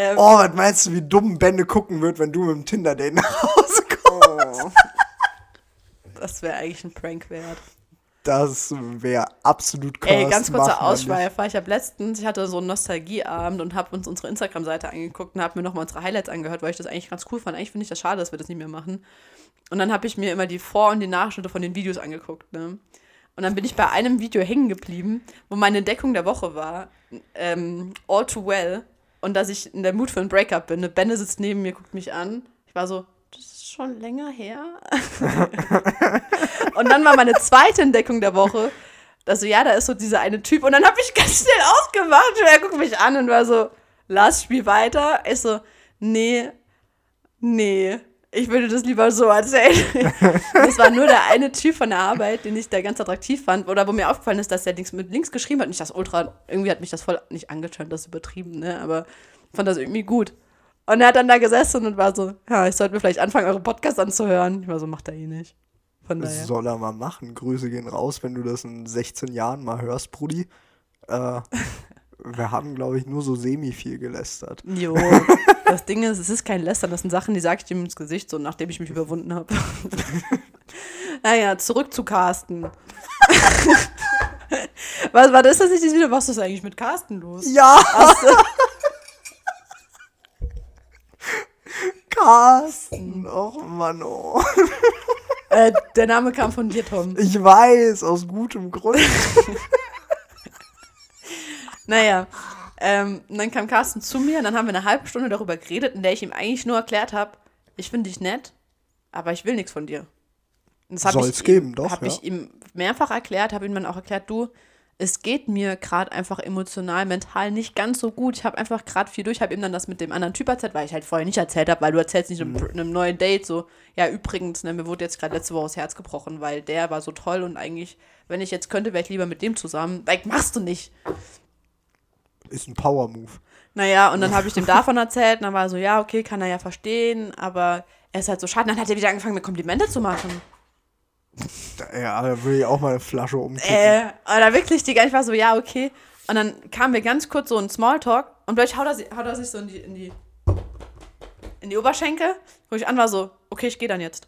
Speaker 1: Ähm,
Speaker 2: Oh, was meinst du, wie dumm Bände gucken wird, wenn du mit dem Tinder-Date nach Hause kommst?
Speaker 1: oh. Das wäre eigentlich ein Prank wert.
Speaker 2: Das wäre absolut krass.
Speaker 1: Ey, ganz kurzer. Ausschweifer. Ich habe letztens, ich hatte so einen Nostalgieabend und habe uns unsere Instagram-Seite angeguckt und habe mir nochmal unsere Highlights angehört, weil ich das eigentlich ganz cool fand. Eigentlich finde ich das schade, dass wir das nicht mehr machen. Und dann habe ich mir immer die Vor- und die Nachschnitte von den Videos angeguckt. Ne? Und dann bin ich bei einem Video hängen geblieben, wo meine Entdeckung der Woche war, ähm, All Too Well, und dass ich in der Mut für ein Breakup bin. Eine Benne sitzt neben mir, guckt mich an. Ich war so, das ist schon länger her. und dann war meine zweite Entdeckung der Woche, also ja, da ist so dieser eine Typ und dann habe ich ganz schnell ausgemacht und er guckt mich an und war so, Lars, spiel weiter. Ich so, nee, nee, ich würde das lieber so erzählen. das war nur der eine Typ von der Arbeit, den ich da ganz attraktiv fand oder wo mir aufgefallen ist, dass er links mit links geschrieben hat und ich das ultra, irgendwie hat mich das voll nicht angetönt, das ist übertrieben, ne, aber ich fand das irgendwie gut. Und er hat dann da gesessen und war so, ja, ich sollte mir vielleicht anfangen, eure Podcasts anzuhören. Ich war so, macht er eh nicht. Von daher.
Speaker 2: Das soll er mal machen. Grüße gehen raus, wenn du das in 16 Jahren mal hörst, Brudi. Äh, wir haben, glaube ich, nur so semi viel gelästert.
Speaker 1: Jo, das Ding ist, es ist kein Lästern, das sind Sachen, die sage ich ihm ins Gesicht, so nachdem ich mich überwunden habe. naja, zurück zu Carsten. was, was ist das nicht dieses Video? Was ist eigentlich mit Carsten los?
Speaker 2: Ja,
Speaker 1: Hast du-
Speaker 2: Carsten. Och, Mann, oh.
Speaker 1: äh, der Name kam von dir, Tom.
Speaker 2: Ich weiß, aus gutem Grund.
Speaker 1: Naja, ähm, und dann kam Carsten zu mir und dann haben wir eine halbe Stunde darüber geredet, in der ich ihm eigentlich nur erklärt habe, ich finde dich nett, aber ich will nichts von dir.
Speaker 2: Soll's
Speaker 1: ich
Speaker 2: geben,
Speaker 1: ihm,
Speaker 2: doch,
Speaker 1: Habe
Speaker 2: ja.
Speaker 1: ich ihm mehrfach erklärt, habe ihm dann auch erklärt, du, es geht mir gerade einfach emotional, mental nicht ganz so gut. Ich habe einfach gerade viel durch. Ich habe ihm dann das mit dem anderen Typ erzählt, weil ich halt vorher nicht erzählt habe, weil du erzählst nicht einem, einem neuen Date so, ja, übrigens, ne, mir wurde jetzt gerade letzte Woche das Herz gebrochen, weil der war so toll und eigentlich, wenn ich jetzt könnte, wäre ich lieber mit dem zusammen. Like, machst du nicht.
Speaker 2: Ist ein Power-Move.
Speaker 1: Naja, und dann habe ich dem davon erzählt und dann war er so, ja, okay, kann er ja verstehen, aber er ist halt so schade. Dann hat er wieder angefangen, mir Komplimente zu machen.
Speaker 2: Ja, da würde ich auch mal eine Flasche umkippen.
Speaker 1: Äh, oder wirklich, die ich war so, ja, okay. Und dann kam mir ganz kurz so ein Smalltalk und plötzlich haut er, haut er sich so in die, in die, in die Oberschenkel, wo ich an war so, okay, ich gehe dann jetzt.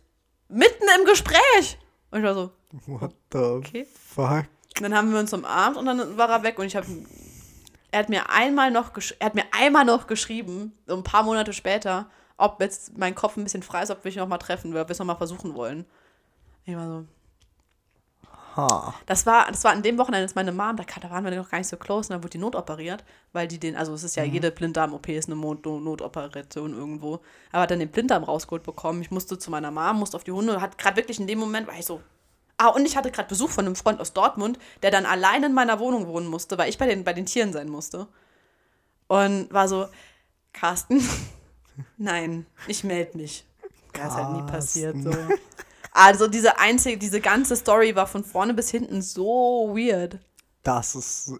Speaker 1: Mitten im Gespräch. Und ich war so,
Speaker 2: What the
Speaker 1: Okay.
Speaker 2: fuck?
Speaker 1: und dann haben wir uns umarmt und dann war er weg und ich habe er hat mir einmal noch er hat mir einmal noch geschrieben, so ein paar Monate später, ob jetzt mein Kopf ein bisschen frei ist, ob wir uns noch mal treffen, ob wir es noch mal versuchen wollen. Ich war so,
Speaker 2: Ha.
Speaker 1: Das war, das war an dem Wochenende, als meine Mom, da, da waren wir noch gar nicht so close, und dann wurde die notoperiert, weil die den, also es ist ja jede Blinddarm-OP ist eine Not Notoperation irgendwo, aber hat dann den Blinddarm rausgeholt bekommen. Ich musste zu meiner Mom, musste auf die Hunde, hat gerade wirklich in dem Moment, war ich so, ah, und ich hatte gerade Besuch von einem Freund aus Dortmund, der dann allein in meiner Wohnung wohnen musste, weil ich bei den, bei den Tieren sein musste. Und war so, Carsten, nein, ich melde mich. Das ist halt nie passiert, so. Also diese einzige, diese ganze Story war von vorne bis hinten so weird.
Speaker 2: Das ist,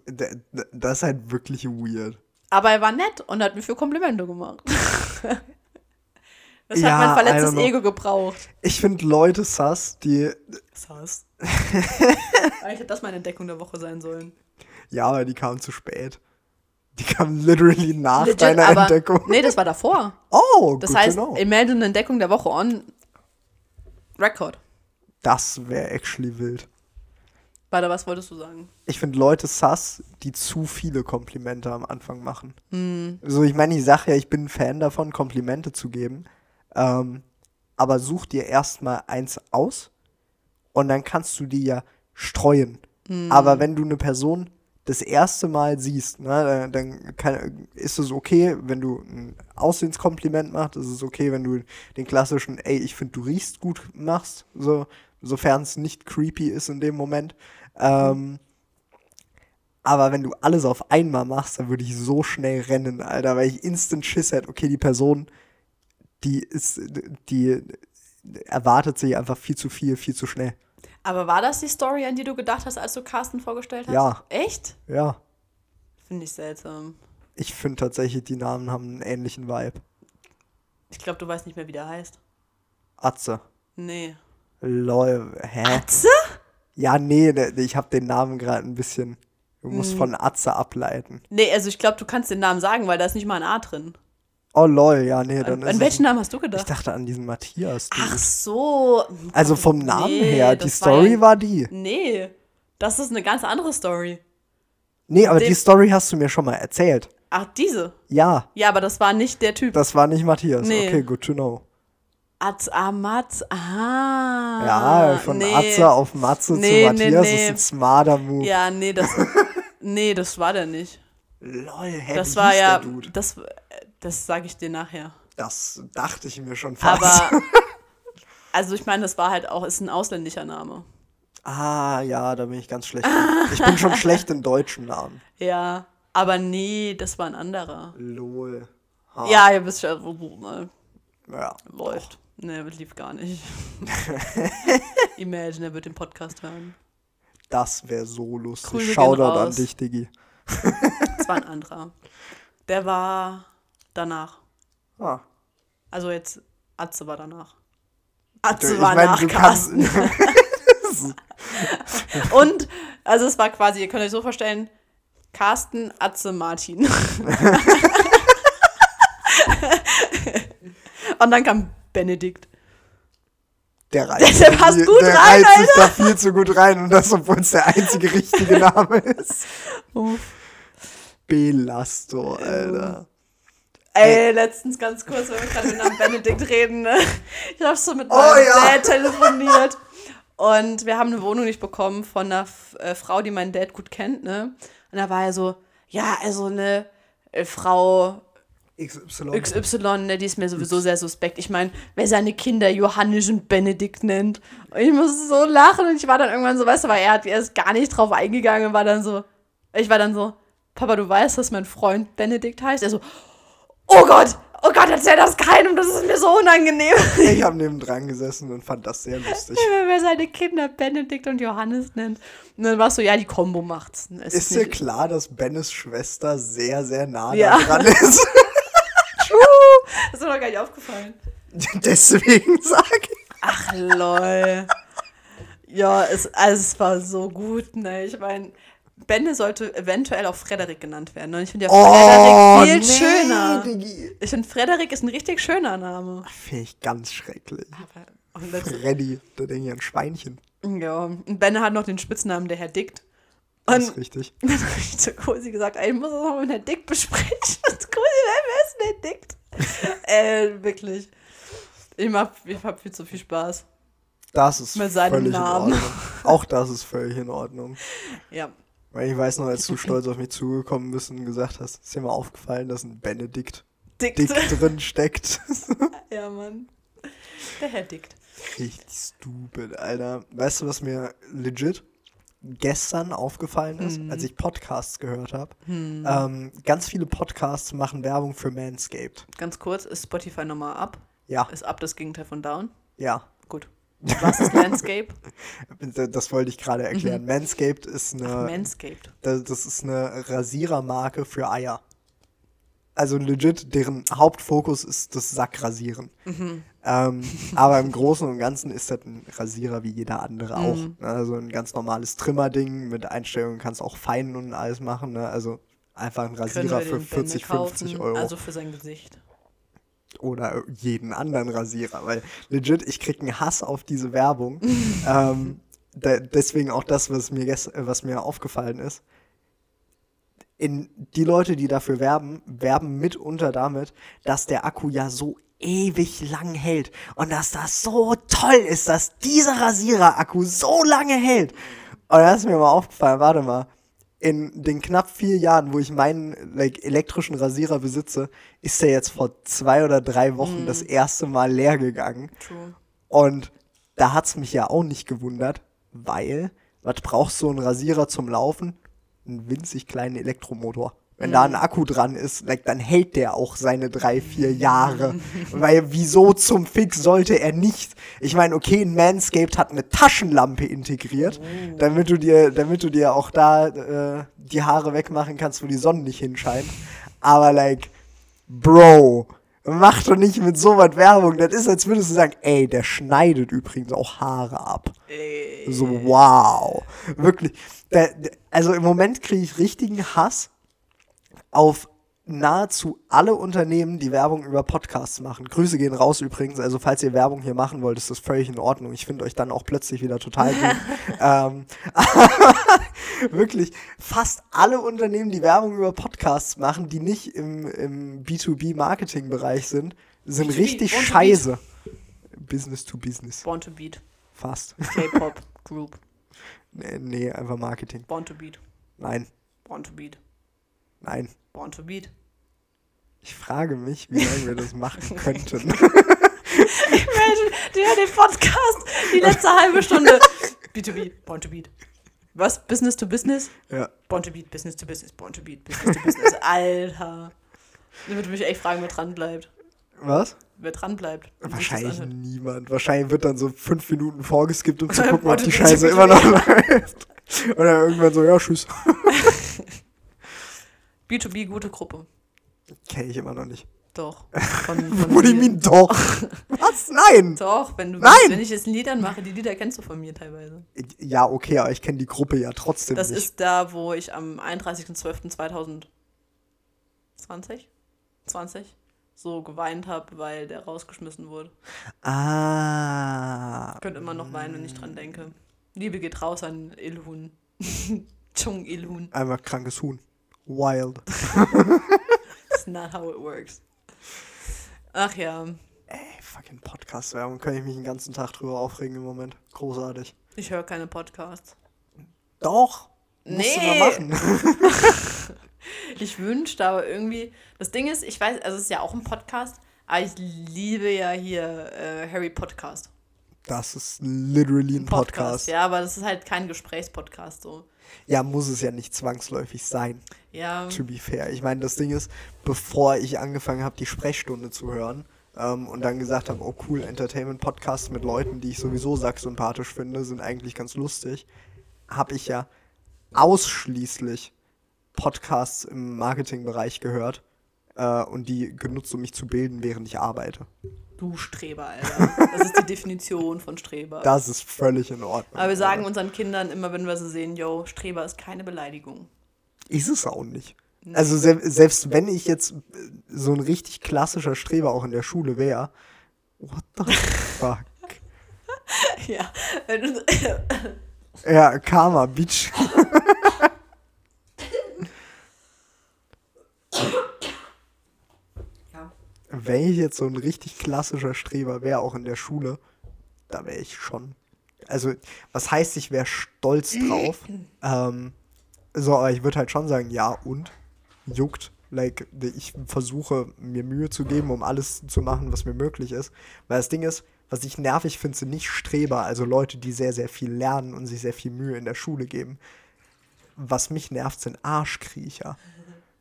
Speaker 2: das ist halt wirklich weird.
Speaker 1: Aber er war nett und hat mir für Komplimente gemacht. Das
Speaker 2: Ja,
Speaker 1: hat mein verletztes. Ego gebraucht.
Speaker 2: Ich finde Leute sass, die,
Speaker 1: Sass. Eigentlich hätte das meine Entdeckung der Woche sein sollen.
Speaker 2: ja, aber die kamen zu spät. Die kamen literally nach
Speaker 1: Legit,
Speaker 2: deiner
Speaker 1: aber,
Speaker 2: Entdeckung.
Speaker 1: Nee, das war davor.
Speaker 2: Oh,
Speaker 1: Das heißt. Imagine eine Entdeckung der Woche on Record.
Speaker 2: Das wäre actually wild.
Speaker 1: Warte, was wolltest du sagen?
Speaker 2: Ich finde Leute sass, die zu viele Komplimente am Anfang machen.
Speaker 1: Hm.
Speaker 2: So, ich meine, ich sage ja, ich bin ein Fan davon, Komplimente zu geben. Ähm, aber such dir erstmal eins aus und dann kannst du die ja streuen.
Speaker 1: Hm.
Speaker 2: Aber wenn du eine Person das erste Mal siehst, ne, dann dann kann, ist es okay, wenn du ein Aussehenskompliment machst, ist es okay, wenn du den klassischen, ey, ich finde, du riechst gut machst, so, sofern es nicht creepy ist in dem Moment. Ähm, aber wenn du alles auf einmal machst, dann würde ich so schnell rennen, Alter, weil ich instant Schiss hätte, okay, die Person, die ist, die erwartet sich einfach viel zu viel, viel zu schnell.
Speaker 1: Aber war das die Story, an die du gedacht hast, als du Carsten vorgestellt hast?
Speaker 2: Ja.
Speaker 1: Echt?
Speaker 2: Ja,
Speaker 1: Finde ich seltsam.
Speaker 2: ich finde tatsächlich, die Namen haben einen ähnlichen Vibe.
Speaker 1: Ich glaube, du weißt nicht mehr, wie der heißt.
Speaker 2: Atze.
Speaker 1: Nee.
Speaker 2: Lol, hä?
Speaker 1: Atze?
Speaker 2: Ja, nee, der- ich habe den Namen gerade ein bisschen. Du
Speaker 1: Hm.
Speaker 2: musst von Atze ableiten.
Speaker 1: Nee, also ich glaube, du kannst den Namen sagen, weil da ist nicht mal ein A drin.
Speaker 2: Oh lol, ja, nee, dann
Speaker 1: An,
Speaker 2: ist
Speaker 1: an welchen Namen hast du
Speaker 2: Ich
Speaker 1: gedacht?
Speaker 2: dachte an diesen Matthias. Dude.
Speaker 1: Ach so.
Speaker 2: also vom Namen
Speaker 1: Nee,
Speaker 2: her, die
Speaker 1: war
Speaker 2: Story
Speaker 1: ja-
Speaker 2: war die.
Speaker 1: Nee, das ist eine ganz andere Story.
Speaker 2: Nee, aber
Speaker 1: dem-
Speaker 2: die Story hast du mir schon mal erzählt.
Speaker 1: Ach, diese.
Speaker 2: Ja,
Speaker 1: Ja, aber das war nicht der Typ.
Speaker 2: das war nicht Matthias.
Speaker 1: Nee.
Speaker 2: Okay, good to know.
Speaker 1: Atz, ah, Matz, ah.
Speaker 2: Ja, von
Speaker 1: nee.
Speaker 2: Atze auf Matze
Speaker 1: Nee,
Speaker 2: zu Matthias
Speaker 1: nee.
Speaker 2: ist ein smarter Move.
Speaker 1: Ja, nee, das, nee, das war der nicht.
Speaker 2: Lol, hä,
Speaker 1: Das war ja, das, das sage ich dir nachher.
Speaker 2: Das dachte ich mir schon fast.
Speaker 1: Aber, also ich meine, das war halt auch, ist ein ausländischer Name.
Speaker 2: ah, ja, da bin ich ganz schlecht. ich bin schon schlecht in deutschen Namen.
Speaker 1: Ja, aber nee, das war ein anderer.
Speaker 2: Lol. Ah,
Speaker 1: Ja, ihr wisst schon, wo, wo ne,
Speaker 2: ja.
Speaker 1: läuft. Nee, lief gar nicht. Imagine, er wird den Podcast hören.
Speaker 2: Das wäre so lustig.
Speaker 1: Grüße
Speaker 2: Shoutout an dich, Diggi.
Speaker 1: Das war ein anderer. Der war danach.
Speaker 2: Ah.
Speaker 1: Also jetzt, Atze war danach. Atze
Speaker 2: Ich
Speaker 1: war
Speaker 2: meine,
Speaker 1: nach. Carsten. Und, also es war quasi, ihr könnt euch so vorstellen, Carsten, Atze, Martin. Und dann kam Benedikt.
Speaker 2: Der reizt,
Speaker 1: Der passt
Speaker 2: viel-
Speaker 1: gut
Speaker 2: der
Speaker 1: rein,
Speaker 2: reizt sich da viel zu gut rein und das, obwohl es der einzige richtige Name ist. Belasto, Alter.
Speaker 1: Ey, letztens ganz kurz, wenn wir gerade mit Namen Benedikt reden, ne? Ich habe so mit
Speaker 2: Oh,
Speaker 1: meinem
Speaker 2: ja.
Speaker 1: Dad telefoniert. Und wir haben eine Wohnung nicht bekommen von einer F äh, Frau, die meinen Dad gut kennt, ne? Und da war er so, ja, also eine äh, Frau
Speaker 2: XY.
Speaker 1: XY, ne, die ist mir sowieso sehr suspekt. Ich meine, wer seine Kinder Johannes und Benedikt nennt. Und ich muss so lachen und ich war dann irgendwann so, weißt du, weil er hat erst gar nicht drauf eingegangen und war dann so, ich war dann so, Papa, du weißt, dass mein Freund Benedikt heißt? Er so, oh Gott, oh Gott, erzähl das keinem, das ist mir so unangenehm.
Speaker 2: Ich habe nebendran gesessen und fand das sehr lustig.
Speaker 1: wer seine Kinder Benedikt und Johannes nennt. Und dann warst du, ja, die Kombo macht's. Es
Speaker 2: Ist dir klar, dass Bennes Schwester sehr, sehr nah
Speaker 1: Ja.
Speaker 2: dran ist?
Speaker 1: Das ist mir doch gar nicht aufgefallen.
Speaker 2: Deswegen sage ich.
Speaker 1: Ach, lol. Ja, es, also es war so gut, ne? Ich meine, Benne sollte eventuell auch Frederik genannt werden. Und ich finde ja
Speaker 2: Oh,
Speaker 1: Frederik viel schöner.
Speaker 2: Diggi.
Speaker 1: Ich finde, Frederik ist ein richtig schöner Name.
Speaker 2: Finde ich ganz schrecklich.
Speaker 1: Aber,
Speaker 2: Freddy, da denke ich an Schweinchen.
Speaker 1: ja, und Benne hat noch den Spitznamen der Herr Dickt.
Speaker 2: Das ist richtig.
Speaker 1: dann habe ich zu Cosi gesagt, ey, ich muss das mal mit Herrn Dick besprechen. Cosi, wer ist denn Herr Dick? äh, wirklich. Ich, mach, ich habe viel zu viel Spaß.
Speaker 2: Das ist
Speaker 1: Mit seinem
Speaker 2: völlig
Speaker 1: Namen.
Speaker 2: in Ordnung. Auch das ist völlig in Ordnung.
Speaker 1: Ja.
Speaker 2: Weil ich weiß noch, als du stolz auf mich zugekommen bist und gesagt hast, ist dir mal aufgefallen, dass ein Benedikt
Speaker 1: Dick.
Speaker 2: dick drin steckt.
Speaker 1: Ja, Mann. Der Herr Dickt.
Speaker 2: Richtig stupid, Alter. Weißt du, was mir legit gestern aufgefallen ist,
Speaker 1: Mhm.
Speaker 2: als ich Podcasts gehört habe? Ähm, ganz viele Podcasts machen Werbung für Manscaped.
Speaker 1: Ganz kurz, ist Spotify nochmal ab?
Speaker 2: Ja,
Speaker 1: Ist ab das Gegenteil von down?
Speaker 2: ja.
Speaker 1: Was ist Landscape?
Speaker 2: Das wollte ich gerade erklären. Manscaped ist
Speaker 1: Mhm. Ach,
Speaker 2: eine,
Speaker 1: Manscaped.
Speaker 2: das das ist eine Rasierermarke für Eier. Also legit, deren Hauptfokus ist das Sackrasieren.
Speaker 1: Mhm.
Speaker 2: Ähm, aber im Großen und Ganzen ist das ein Rasierer wie jeder andere auch.
Speaker 1: Mhm.
Speaker 2: Also ein ganz normales Trimmerding mit Einstellungen kannst auch fein und alles machen. Ne? Also einfach ein Rasierer für
Speaker 1: den
Speaker 2: 40,
Speaker 1: Bände
Speaker 2: 50
Speaker 1: kaufen?
Speaker 2: Euro.
Speaker 1: Also für sein Gesicht.
Speaker 2: Oder jeden anderen Rasierer, weil legit, ich krieg einen Hass auf diese Werbung. ähm, da, deswegen auch das, was mir, was mir aufgefallen ist. In, die Leute, die dafür werben, werben mitunter damit, dass der Akku ja so ewig lang hält und dass das so toll ist, dass dieser Rasierer-Akku so lange hält. Und da ist mir mal aufgefallen, warte mal, in den knapp vier Jahren, wo ich meinen like, elektrischen Rasierer besitze, ist der jetzt vor zwei oder drei Wochen das erste Mal leer gegangen.
Speaker 1: True.
Speaker 2: Und da hat's mich ja auch nicht gewundert, weil, was braucht so ein Rasierer zum Laufen? Einen winzig kleinen Elektromotor. Wenn da ein Akku dran ist, like, dann hält der auch seine drei, vier Jahre. weil wieso zum Fix sollte er nicht? Ich meine, okay, ein Manscaped hat eine Taschenlampe integriert, damit du dir, damit du dir auch da äh, die Haare wegmachen kannst, wo die Sonne nicht hinscheint. Aber like, Bro, mach doch nicht mit so was Werbung. Das ist, als würdest du sagen, ey, der schneidet übrigens auch Haare ab. So, wow. Wirklich. Also im Moment kriege ich richtigen Hass auf nahezu alle Unternehmen, die Werbung über Podcasts machen. Grüße gehen raus übrigens. Also falls ihr Werbung hier machen wollt, ist das völlig in Ordnung. Ich finde euch dann auch plötzlich wieder total gut. ähm, wirklich, fast alle Unternehmen, die Werbung über Podcasts machen, die nicht im, im B2B-Marketing-Bereich sind, sind
Speaker 1: B2B,
Speaker 2: richtig scheiße. Business to Business.
Speaker 1: Born to Beat.
Speaker 2: Fast.
Speaker 1: K-Pop Group.
Speaker 2: Nee, nee, einfach Marketing.
Speaker 1: Born to Beat.
Speaker 2: Nein,
Speaker 1: Born to Beat.
Speaker 2: nein.
Speaker 1: Born to Beat.
Speaker 2: Ich frage mich, wie lange wir das machen könnten.
Speaker 1: Imagine, der den Podcast die letzte halbe Stunde. B2B, Born to Beat. Was? Business to Business?
Speaker 2: ja.
Speaker 1: Born to Beat, Business to Business, Born to Beat, Business to Business. Alter. Ich würde mich echt fragen, wer dran bleibt.
Speaker 2: Was?
Speaker 1: Wer dran bleibt.
Speaker 2: Wahrscheinlich niemand. Wahrscheinlich wird dann so fünf Minuten vorgeskippt, um zu gucken, ob die Scheiße immer noch läuft. Dann irgendwann so, ja, tschüss.
Speaker 1: B2B, gute Gruppe.
Speaker 2: Kenne ich immer noch nicht.
Speaker 1: Doch. Von, von
Speaker 2: What do you mean, doch? Was? Nein!
Speaker 1: Doch, wenn du
Speaker 2: Nein!
Speaker 1: wenn ich jetzt ein Lied anmache, die Lieder kennst du von mir teilweise.
Speaker 2: Ja, okay, aber ich kenne die Gruppe ja trotzdem
Speaker 1: Das
Speaker 2: nicht.
Speaker 1: ist da, wo ich am 31.12.2020 20 so geweint habe, weil der rausgeschmissen wurde.
Speaker 2: ah.
Speaker 1: Ich könnte immer noch weinen, wenn ich dran denke. Liebe geht raus an Ilhun. Chung Ilhun.
Speaker 2: Einfach krankes Huhn. Wild.
Speaker 1: That's not how it works. Ach ja,
Speaker 2: Ey, fucking Podcast-Werbung. Kann ich mich den ganzen Tag drüber aufregen im Moment. Großartig.
Speaker 1: ich höre keine Podcasts.
Speaker 2: Doch. Musst
Speaker 1: Nee.
Speaker 2: du mal machen.
Speaker 1: Ich wünschte aber irgendwie, das Ding ist, ich weiß, also es ist ja auch ein Podcast, aber ich liebe ja hier äh, Harry Podcast.
Speaker 2: Das ist literally ein Podcast. Podcast.
Speaker 1: Ja, aber das ist halt kein Gesprächspodcast so.
Speaker 2: Ja, muss es ja nicht zwangsläufig sein.
Speaker 1: Ja.
Speaker 2: To be fair. Ich meine, das Ding ist, bevor ich angefangen habe, die Sprechstunde zu hören ähm, und dann gesagt habe, oh cool, Entertainment-Podcasts mit Leuten, die ich sowieso sympathisch finde, sind eigentlich ganz lustig, habe ich ja ausschließlich Podcasts im Marketingbereich gehört äh, und die genutzt, um mich zu bilden, während ich arbeite.
Speaker 1: Du Streber, Alter. Das ist die Definition von Streber.
Speaker 2: Das ist völlig in Ordnung.
Speaker 1: Aber wir sagen unseren Kindern immer, wenn wir sie sehen, yo, Streber ist keine Beleidigung.
Speaker 2: Ist es auch nicht. Nee. Also se selbst wenn ich jetzt äh, so ein richtig klassischer Streber auch in der Schule wäre, what the fuck?
Speaker 1: ja.
Speaker 2: ja, Karma, Bitch. wenn ich jetzt so ein richtig klassischer Streber wäre, auch in der Schule, da wäre ich schon. Also, was heißt, ich wäre stolz drauf? ähm, so, aber ich würde halt schon sagen, ja, und? Juckt. Like, ich versuche, mir Mühe zu geben, um alles zu machen, was mir möglich ist. Weil das Ding ist, was ich nervig finde, sind nicht Streber, also Leute, die sehr, sehr viel lernen und sich sehr viel Mühe in der Schule geben. Was mich nervt, sind Arschkriecher.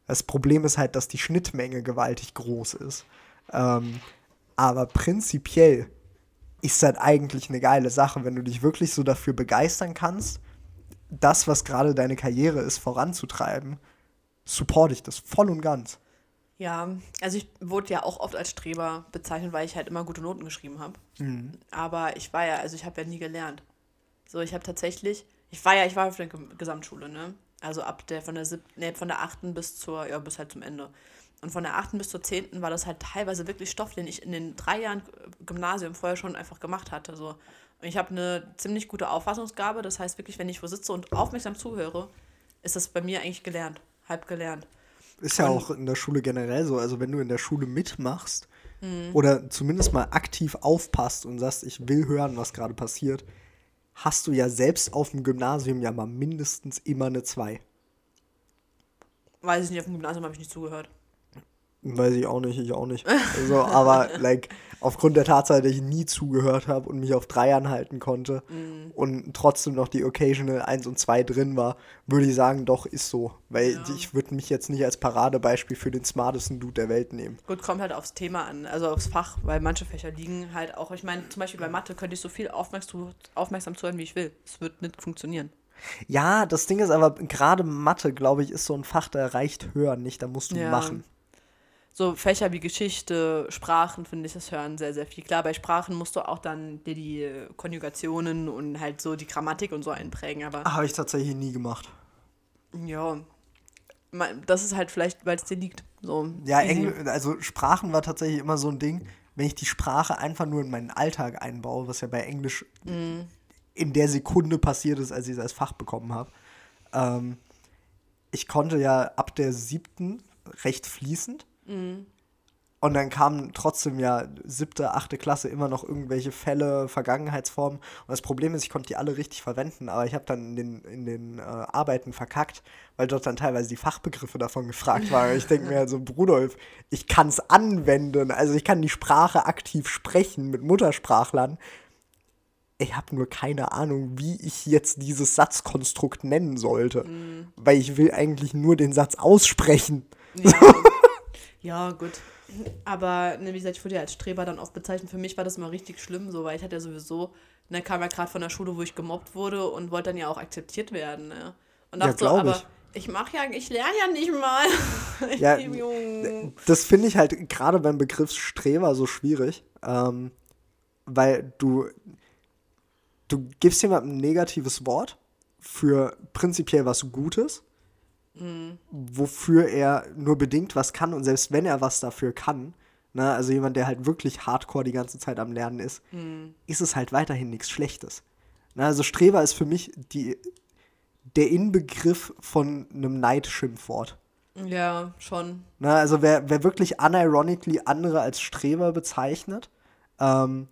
Speaker 2: Das Problem ist halt, dass die Schnittmenge gewaltig groß ist. Ähm, aber prinzipiell ist das eigentlich eine geile Sache, wenn du dich wirklich so dafür begeistern kannst, das, was gerade deine Karriere ist, voranzutreiben, support ich das voll und ganz.
Speaker 1: Ja, also ich wurde ja auch oft als Streber bezeichnet, weil ich halt immer gute Noten geschrieben habe. Mhm. Aber ich war ja, also ich habe ja nie gelernt. So, ich habe tatsächlich, ich war ja, ich war auf der Gesamtschule, ne? Also ab der von der siebten, nee, von der achten bis zur, ja, bis halt zum Ende. Und von der 8. bis zur 10. war das halt teilweise wirklich Stoff, den ich in den drei Jahren Gymnasium vorher schon einfach gemacht hatte. So. Und ich habe eine ziemlich gute Auffassungsgabe. Das heißt wirklich, wenn ich wo sitze und aufmerksam zuhöre, ist das bei mir eigentlich gelernt, halb gelernt.
Speaker 2: Ist ja und, auch in der Schule generell so. Also wenn du in der Schule mitmachst mhm. oder zumindest mal aktiv aufpasst und sagst, ich will hören, was gerade passiert, hast du ja selbst auf dem Gymnasium ja mal mindestens immer eine 2.
Speaker 1: Weiß ich nicht, auf dem Gymnasium habe ich nicht zugehört.
Speaker 2: Weiß ich auch nicht, ich auch nicht. Also, aber like, aufgrund der Tatsache, dass ich nie zugehört habe und mich auf drei anhalten konnte mm. und trotzdem noch die Occasional 1 und 2 drin war, würde ich sagen, doch, ist so. Weil ja. ich würde mich jetzt nicht als Paradebeispiel für den smartesten Dude der Welt nehmen.
Speaker 1: Gut, kommt halt aufs Thema an, also aufs Fach, weil manche Fächer liegen halt auch, ich meine, zum Beispiel bei Mathe könnte ich so viel aufmerksam, aufmerksam zuhören, wie ich will. Es wird nicht funktionieren.
Speaker 2: Ja, das Ding ist aber, gerade Mathe, glaube ich, ist so ein Fach, da reicht hören nicht, da musst du ja. machen
Speaker 1: so Fächer wie Geschichte, Sprachen, finde ich, das hören sehr, sehr viel. Klar, bei Sprachen musst du auch dann dir die Konjugationen und halt so die Grammatik und so einprägen, aber.
Speaker 2: Habe ich tatsächlich nie gemacht.
Speaker 1: Ja. Das ist halt vielleicht, weil es dir liegt. So
Speaker 2: ja, Engl also Sprachen war tatsächlich immer so ein Ding, wenn ich die Sprache einfach nur in meinen Alltag einbaue, was ja bei Englisch mm. in der Sekunde passiert ist, als ich es als Fach bekommen habe. Ähm, ich konnte ja ab der siebten recht fließend Mhm. Und dann kamen trotzdem ja siebte, achte Klasse immer noch irgendwelche Fälle, Vergangenheitsformen. Und das Problem ist, ich konnte die alle richtig verwenden, aber ich habe dann in den, in den äh, Arbeiten verkackt, weil dort dann teilweise die Fachbegriffe davon gefragt waren. ich denke mir also, Brudolf, ich kann es anwenden. Also ich kann die Sprache aktiv sprechen mit Muttersprachlern. Ich habe nur keine Ahnung, wie ich jetzt dieses Satzkonstrukt nennen sollte. Mhm. Weil ich will eigentlich nur den Satz aussprechen. Ja.
Speaker 1: Ja, gut. Aber, ne, wie gesagt, ich wurde ja als Streber dann oft bezeichnet. Für mich war das immer richtig schlimm, so, weil ich hatte ja sowieso, ne, kam ja gerade von der Schule, wo ich gemobbt wurde und wollte dann ja auch akzeptiert werden, ne? Und dachte ja, so, aber ich, ich mache ja, ich lerne ja nicht mal.
Speaker 2: ja, das finde ich halt gerade beim Begriff Streber so schwierig, ähm, weil du, du gibst jemandem ein negatives Wort für prinzipiell was Gutes mhm. wofür er nur bedingt was kann und selbst wenn er was dafür kann, ne, also jemand, der halt wirklich hardcore die ganze Zeit am Lernen ist, mhm. ist es halt weiterhin nichts Schlechtes. Ne, also Streber ist für mich die, der Inbegriff von einem Neidschimpfwort.
Speaker 1: Ja, schon.
Speaker 2: Ne, also wer, wer wirklich unironically andere als Streber bezeichnet, ähm,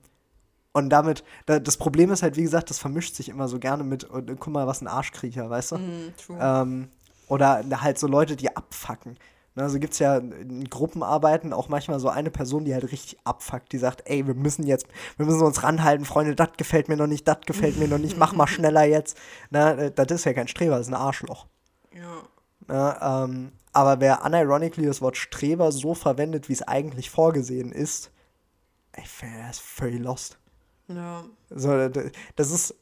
Speaker 2: und damit, das Problem ist halt, wie gesagt, das vermischt sich immer so gerne mit, und, guck mal, was ein Arschkriecher, weißt du? Mm, true. Ähm, Oder halt so Leute, die abfacken. Ne, Also gibt es ja in Gruppenarbeiten auch manchmal so eine Person, die halt richtig abfuckt, die sagt, ey, wir müssen jetzt, wir müssen uns ranhalten, Freunde, das gefällt mir noch nicht, das gefällt mir noch nicht, mach mal schneller jetzt. Na, das ist ja kein Streber, das ist ein Arschloch.
Speaker 1: Ja.
Speaker 2: Na, ähm, aber wer unironically das Wort Streber so verwendet, wie es eigentlich vorgesehen ist, ich finde, er ist völlig lost.
Speaker 1: Ja.
Speaker 2: So, das ist.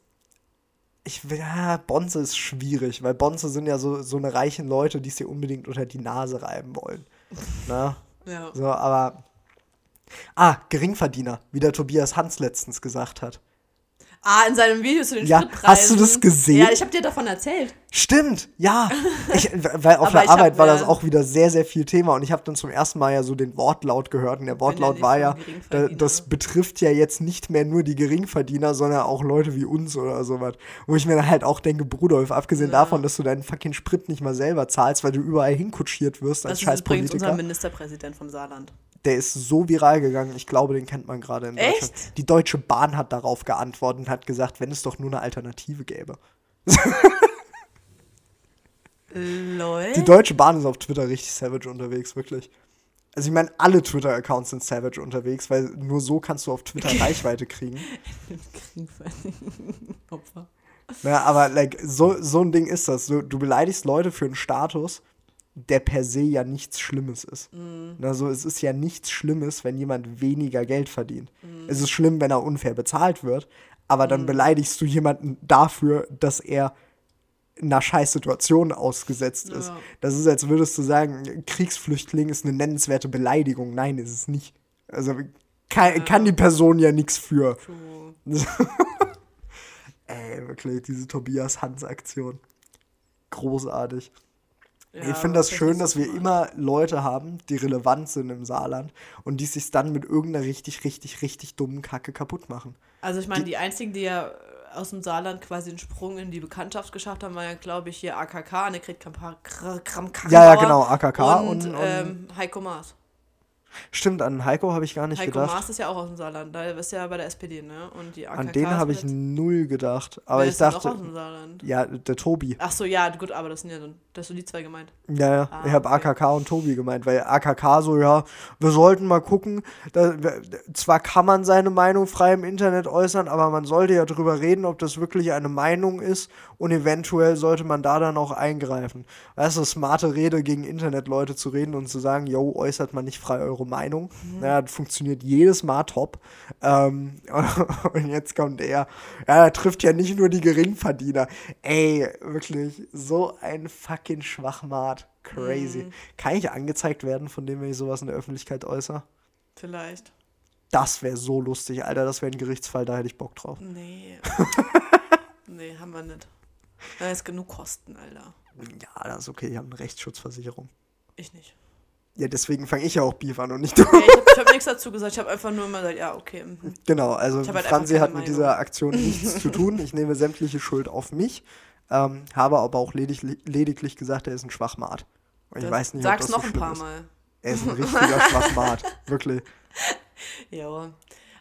Speaker 2: Ich, ja, Bonze ist schwierig, weil Bonze sind ja so, so eine reichen Leute, die es dir unbedingt unter die Nase reiben wollen. Na?
Speaker 1: Ja.
Speaker 2: So, aber. Ah, Geringverdiener, wie der Tobias Hans letztens gesagt hat.
Speaker 1: Ah, in seinem Video zu den
Speaker 2: Ja,
Speaker 1: Spritpreisen.
Speaker 2: hast du das gesehen?
Speaker 1: Ja, ich habe dir davon erzählt.
Speaker 2: Stimmt, ja. Ich, weil auf der
Speaker 1: ich hab
Speaker 2: Arbeit war das auch wieder sehr, sehr viel Thema und ich habe dann zum ersten Mal ja so den Wortlaut gehört und der Wortlaut war ja, das betrifft ja jetzt nicht mehr nur die Geringverdiener, sondern auch Leute wie uns oder sowas. Wo ich mir dann halt auch denke, Brudolf, abgesehen
Speaker 1: Ja.
Speaker 2: davon, dass du deinen fucking Sprit nicht mal selber zahlst, weil du überall hinkutschiert wirst als
Speaker 1: Das ist übrigens unser Ministerpräsident vom Saarland.
Speaker 2: Der ist so viral gegangen, ich glaube, den kennt man gerade in
Speaker 1: Echt?
Speaker 2: Deutschland. Die Deutsche Bahn hat darauf geantwortet und hat gesagt, wenn es doch nur eine Alternative gäbe.
Speaker 1: Lol.
Speaker 2: Die Deutsche Bahn ist auf Twitter richtig savage unterwegs, wirklich. Also ich meine, alle Twitter-Accounts sind savage unterwegs, weil nur so kannst du auf Twitter Reichweite kriegen.
Speaker 1: Opfer.
Speaker 2: Ja, aber like, so, so ein Ding ist das. Du, du beleidigst Leute für einen Status, der per se ja nichts Schlimmes ist. Also es ist ja nichts Schlimmes, wenn jemand weniger Geld verdient. Es ist schlimm, wenn er unfair bezahlt wird, aber dann beleidigst du jemanden dafür, dass er einer Scheißsituation ausgesetzt ist.
Speaker 1: Ja.
Speaker 2: Das ist, als würdest du sagen, Kriegsflüchtling ist eine nennenswerte Beleidigung. Nein, ist es nicht. Also kann, kann die Person ja nichts für. Ey, wirklich, diese Tobias Hans-Aktion. Großartig.
Speaker 1: Ja,
Speaker 2: ich finde das
Speaker 1: ist
Speaker 2: schön, dass wir immer Leute haben, die relevant sind im Saarland und die sich dann mit irgendeiner richtig, richtig, richtig dummen Kacke kaputt machen.
Speaker 1: Also ich meine, die einzigen, die ja aus dem Saarland quasi einen Sprung in die Bekanntschaft geschafft haben, war ja, glaube ich, hier AKK, Annegret Kramp-Karrenbauer.
Speaker 2: Ja, ja, genau, AKK
Speaker 1: und,
Speaker 2: und, und
Speaker 1: ähm, Heiko Maas.
Speaker 2: Stimmt, an Heiko habe ich gar nicht
Speaker 1: Heiko
Speaker 2: gedacht.
Speaker 1: Maas ist ja auch aus dem Saarland, da ist ja bei der SPD, ne? Und die AKK
Speaker 2: An den habe ich null gedacht. Aber
Speaker 1: Wer
Speaker 2: ich
Speaker 1: ist
Speaker 2: dachte,
Speaker 1: aus dem Saarland?
Speaker 2: ja, der Tobi.
Speaker 1: Ach so, ja, gut, aber das sind ja dann, das sind die zwei gemeint.
Speaker 2: Ja, ja.
Speaker 1: Ah,
Speaker 2: ich habe
Speaker 1: okay.
Speaker 2: AKK und Tobi gemeint, weil AKK so, ja, wir sollten mal gucken. Da, zwar kann man seine Meinung frei im Internet äußern, aber man sollte ja drüber reden, ob das wirklich eine Meinung ist und eventuell sollte man da dann auch eingreifen. Weißt du, smarte Rede gegen Internetleute zu reden und zu sagen, yo, äußert man nicht frei eure Meinung. Naja, das funktioniert jedes Mal top. Ähm, und jetzt kommt er, ja, er trifft ja nicht nur die Geringverdiener. Ey, wirklich, so ein fucking Schwachmat. Crazy. Kann ich angezeigt werden, von dem, wenn ich sowas in der Öffentlichkeit äußere?
Speaker 1: Vielleicht. Das
Speaker 2: Das wäre so lustig, Alter. Das wäre ein Gerichtsfall, da hätte ich Bock drauf.
Speaker 1: Nee. nee, haben wir nicht. Da ist genug Kosten, Alter.
Speaker 2: Ja, das ist okay. Ich habe eine Rechtsschutzversicherung.
Speaker 1: Ich nicht.
Speaker 2: Ja, deswegen fange ich ja auch Beef an und nicht du.
Speaker 1: Ja, ich habe hab nichts dazu gesagt. Ich habe einfach nur immer gesagt, ja, okay. mhm.
Speaker 2: Genau, also
Speaker 1: halt
Speaker 2: Franzi hat mit dieser Aktion nichts zu tun. Ich nehme sämtliche Schuld auf mich. Ähm, habe aber auch lediglich, lediglich gesagt, er ist ein Schwachmat. Und ich
Speaker 1: Das-
Speaker 2: weiß nicht,
Speaker 1: Sag's
Speaker 2: ob das
Speaker 1: noch
Speaker 2: so
Speaker 1: ein paar
Speaker 2: ist.
Speaker 1: Mal.
Speaker 2: Er ist ein richtiger Schwachmat. Wirklich.
Speaker 1: Ja.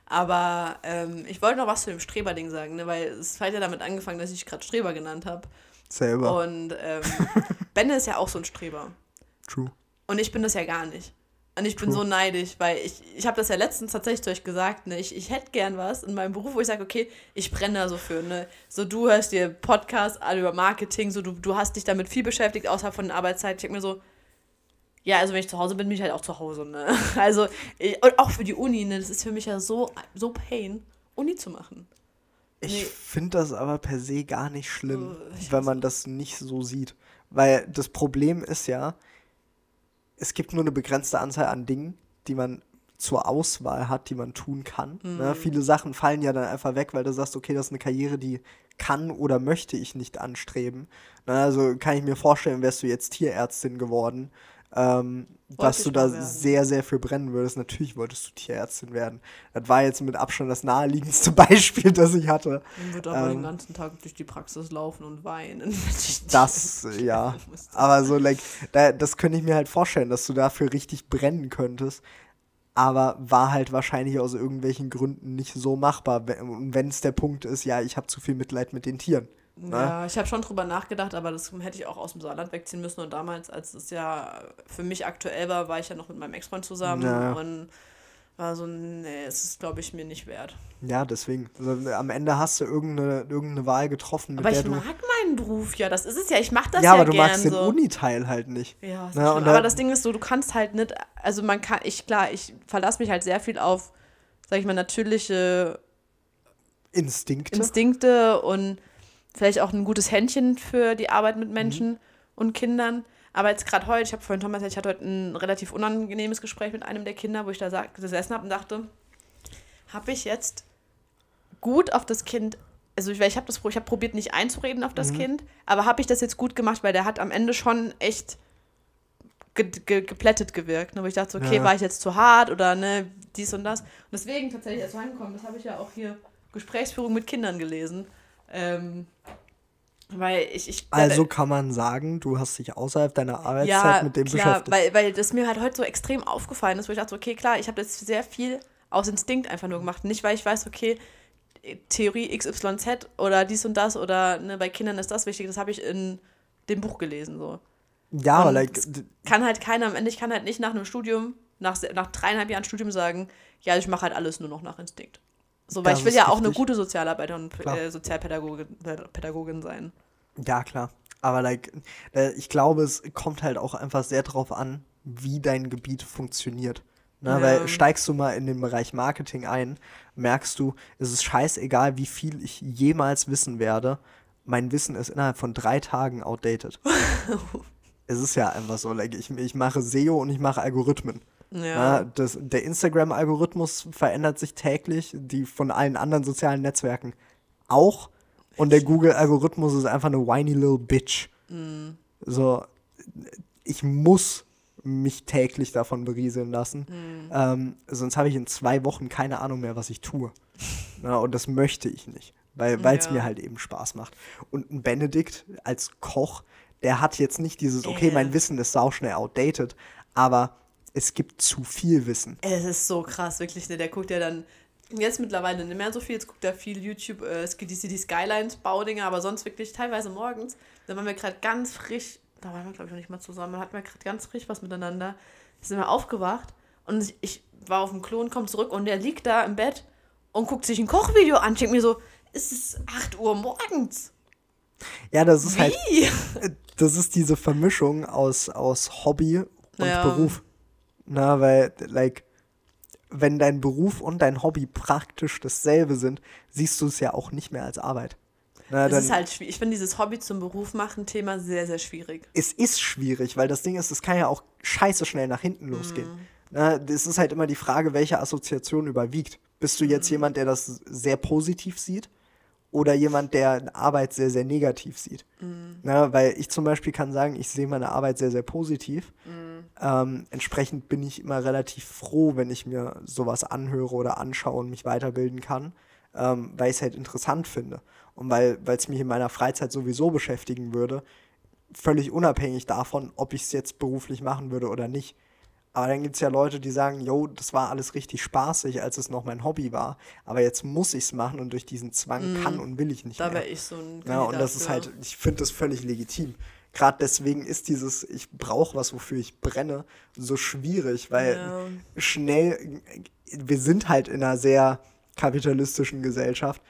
Speaker 1: Aber ähm, ich wollte noch was zu dem Streber-Ding sagen, ne? weil es hat ja damit angefangen, dass ich gerade Streber genannt habe.
Speaker 2: Selber.
Speaker 1: Und ähm, Benne ist ja auch so ein Streber.
Speaker 2: True.
Speaker 1: Und ich bin das ja gar nicht. Und ich bin
Speaker 2: True.
Speaker 1: so neidisch, weil ich, ich habe das ja letztens tatsächlich zu euch gesagt, ne? ich, ich hätte gern was in meinem Beruf, wo ich sage, okay, ich brenne da so für. Ne? So, du hörst dir Podcasts alle über Marketing, so du, du hast dich damit viel beschäftigt, außerhalb von der Arbeitszeit. Ich denke mir so, ja, also wenn ich zu Hause bin, bin ich halt auch zu Hause. Ne? Also, ich, und auch für die Uni, ne? das ist für mich ja so, so Pain, Uni zu machen.
Speaker 2: Ich
Speaker 1: Nee.
Speaker 2: finde das aber per se gar nicht schlimm,
Speaker 1: Äh, ich
Speaker 2: wenn
Speaker 1: weiß
Speaker 2: man das nicht so sieht. Weil das Problem ist ja, es gibt nur eine begrenzte Anzahl an Dingen, die man zur Auswahl hat, die man tun kann.
Speaker 1: Mhm.
Speaker 2: Ne? Viele Sachen fallen ja dann einfach weg, weil du sagst, okay, das ist eine Karriere, die kann oder möchte ich nicht anstreben. Ne? Also kann ich mir vorstellen, wärst du jetzt Tierärztin geworden, ähm, dass du da
Speaker 1: werden.
Speaker 2: sehr, sehr für brennen würdest. Natürlich wolltest du Tierärztin werden. Das war jetzt mit Abstand das naheliegendste Beispiel, das ich hatte.
Speaker 1: Man wird aber
Speaker 2: Ähm.
Speaker 1: den ganzen Tag durch die Praxis laufen und weinen.
Speaker 2: Das, äh, ja. Aber so, like, da, das könnte ich mir halt vorstellen, dass du dafür richtig brennen könntest. Aber war halt wahrscheinlich aus irgendwelchen Gründen nicht so machbar. Und wenn es der Punkt ist, ja, ich habe zu viel Mitleid mit den Tieren. Ne?
Speaker 1: Ja, ich habe schon drüber nachgedacht, aber das hätte ich auch aus dem Saarland wegziehen müssen. Und damals, als es ja für mich aktuell war, war ich ja noch mit meinem Ex-Freund zusammen
Speaker 2: Ja.
Speaker 1: und war so, nee, es ist, glaube ich, mir nicht wert.
Speaker 2: Ja, deswegen. Also, am Ende hast du irgendeine, irgendeine Wahl getroffen,
Speaker 1: Aber ich mag meinen Beruf ja, das ist es ja. Ich mache das
Speaker 2: ja,
Speaker 1: ja,
Speaker 2: aber du magst den
Speaker 1: so.
Speaker 2: Uni-Teil halt nicht.
Speaker 1: Ja,
Speaker 2: und da-
Speaker 1: aber das Ding ist so, du kannst halt nicht, also man kann, ich, klar, ich verlasse mich halt sehr viel auf, sag ich mal, natürliche
Speaker 2: Instinkte.
Speaker 1: Instinkte und vielleicht auch ein gutes Händchen für die Arbeit mit Menschen
Speaker 2: Mhm.
Speaker 1: und Kindern. Aber jetzt gerade heute, ich habe vorhin Thomas, erzählt, ich hatte heute ein relativ unangenehmes Gespräch mit einem der Kinder, wo ich da gesessen habe und dachte, habe ich jetzt gut auf das Kind, also ich, ich habe das, ich habe probiert nicht einzureden auf das
Speaker 2: Mhm.
Speaker 1: Kind, aber habe ich das jetzt gut gemacht, weil der hat am Ende schon echt ge ge geplättet gewirkt, ne, wo ich dachte, okay,
Speaker 2: Ja.
Speaker 1: war ich jetzt zu hart oder ne, dies und das. Und deswegen tatsächlich, als wir angekommen, das habe ich ja auch hier Gesprächsführung mit Kindern gelesen. Ähm, weil ich, ich
Speaker 2: Also kann man sagen, du hast dich außerhalb deiner Arbeitszeit
Speaker 1: ja,
Speaker 2: mit dem
Speaker 1: klar,
Speaker 2: beschäftigt.
Speaker 1: weil, weil das mir halt heute so extrem aufgefallen ist, wo ich dachte, okay, klar, ich habe das sehr viel aus Instinkt einfach nur gemacht. Nicht, weil ich weiß, okay, Theorie XYZ oder dies und das oder ne, bei Kindern ist das wichtig, das habe ich in dem Buch gelesen. So.
Speaker 2: ja, aber
Speaker 1: und
Speaker 2: like,
Speaker 1: Kann halt keiner am Ende, ich kann halt nicht nach einem Studium, nach, nach dreieinhalb Jahren Studium sagen, ja, ich mache halt alles nur noch nach Instinkt. So, weil
Speaker 2: Das
Speaker 1: ich will ja auch eine gute Sozialarbeiterin und äh, Sozialpädagogin Pädagogin sein.
Speaker 2: Ja, klar. Aber like, äh, ich glaube, es kommt halt auch einfach sehr drauf an, wie dein Gebiet funktioniert. Ne?
Speaker 1: Ja.
Speaker 2: Weil steigst du mal in den Bereich Marketing ein, merkst du, es ist scheißegal, wie viel ich jemals wissen werde. Mein Wissen ist innerhalb von drei Tagen outdated. es ist ja einfach so. Like, ich, ich mache SEO und ich mache Algorithmen.
Speaker 1: Ja.
Speaker 2: Ne? Das, der Instagram-Algorithmus verändert sich täglich, die von allen anderen sozialen Netzwerken auch. Und der Google-Algorithmus ist einfach eine whiny little bitch.
Speaker 1: Mhm.
Speaker 2: So, ich muss mich täglich davon berieseln lassen.
Speaker 1: Mhm.
Speaker 2: Ähm, sonst habe ich in zwei Wochen keine Ahnung mehr, was ich tue. Na, und das möchte ich nicht, weil es
Speaker 1: Ja.
Speaker 2: mir halt eben Spaß macht. Und ein Benedikt als Koch, der hat jetzt nicht dieses, okay, mein Wissen ist sauschnell outdated, aber es gibt zu viel Wissen.
Speaker 1: Es ist so krass, wirklich. Ne? Der guckt ja dann jetzt mittlerweile nicht mehr so viel. Jetzt guckt er viel YouTube, äh, es gibt die, die Skylines-Baudinger, aber sonst wirklich teilweise morgens. Da waren wir gerade ganz frisch, da waren wir, glaube ich, noch nicht mal zusammen, da hatten wir gerade ganz frisch was miteinander. Da sind wir aufgewacht und ich, ich war auf dem Klo und komme zurück und der liegt da im Bett und guckt sich ein Kochvideo an. Denke mir so, es ist 8 Uhr morgens.
Speaker 2: Ja, das ist halt,
Speaker 1: Wie?
Speaker 2: das ist diese Vermischung aus, aus Hobby und
Speaker 1: Ja.
Speaker 2: Beruf. Na, weil, like, wenn dein Beruf und dein Hobby praktisch dasselbe sind, siehst du es ja auch nicht mehr als Arbeit. Na,
Speaker 1: Es ist halt schwierig. Ich finde dieses Hobby zum Beruf machen Thema sehr, sehr schwierig.
Speaker 2: es ist schwierig, weil das Ding ist, es kann ja auch scheiße schnell nach hinten losgehen.
Speaker 1: Mhm.
Speaker 2: Na, das ist halt immer die Frage, welche Assoziation überwiegt. Bist du
Speaker 1: Mhm.
Speaker 2: jetzt jemand, der das sehr positiv sieht oder jemand, der Arbeit sehr, sehr negativ sieht?
Speaker 1: Mhm.
Speaker 2: Na, weil ich zum Beispiel kann sagen, ich sehe meine Arbeit sehr, sehr positiv.
Speaker 1: Mhm.
Speaker 2: Ähm, entsprechend bin ich immer relativ froh, wenn ich mir sowas anhöre oder anschaue und mich weiterbilden kann, ähm, weil ich es halt interessant finde. Und weil es mich in meiner Freizeit sowieso beschäftigen würde, völlig unabhängig davon, ob ich es jetzt beruflich machen würde oder nicht. Aber dann gibt es ja Leute, die sagen, yo, das war alles richtig spaßig, als es noch mein Hobby war. Aber jetzt muss ich es machen und durch diesen Zwang kann und will ich nicht.
Speaker 1: Da
Speaker 2: mehr.
Speaker 1: wäre ich so ein
Speaker 2: Ja, und
Speaker 1: Kandidat
Speaker 2: das ist
Speaker 1: für.
Speaker 2: halt, ich finde das völlig legitim. Gerade deswegen ist dieses, ich brauche was, wofür ich brenne, so schwierig, weil
Speaker 1: Ja.
Speaker 2: schnell, wir sind halt in einer sehr kapitalistischen Gesellschaft,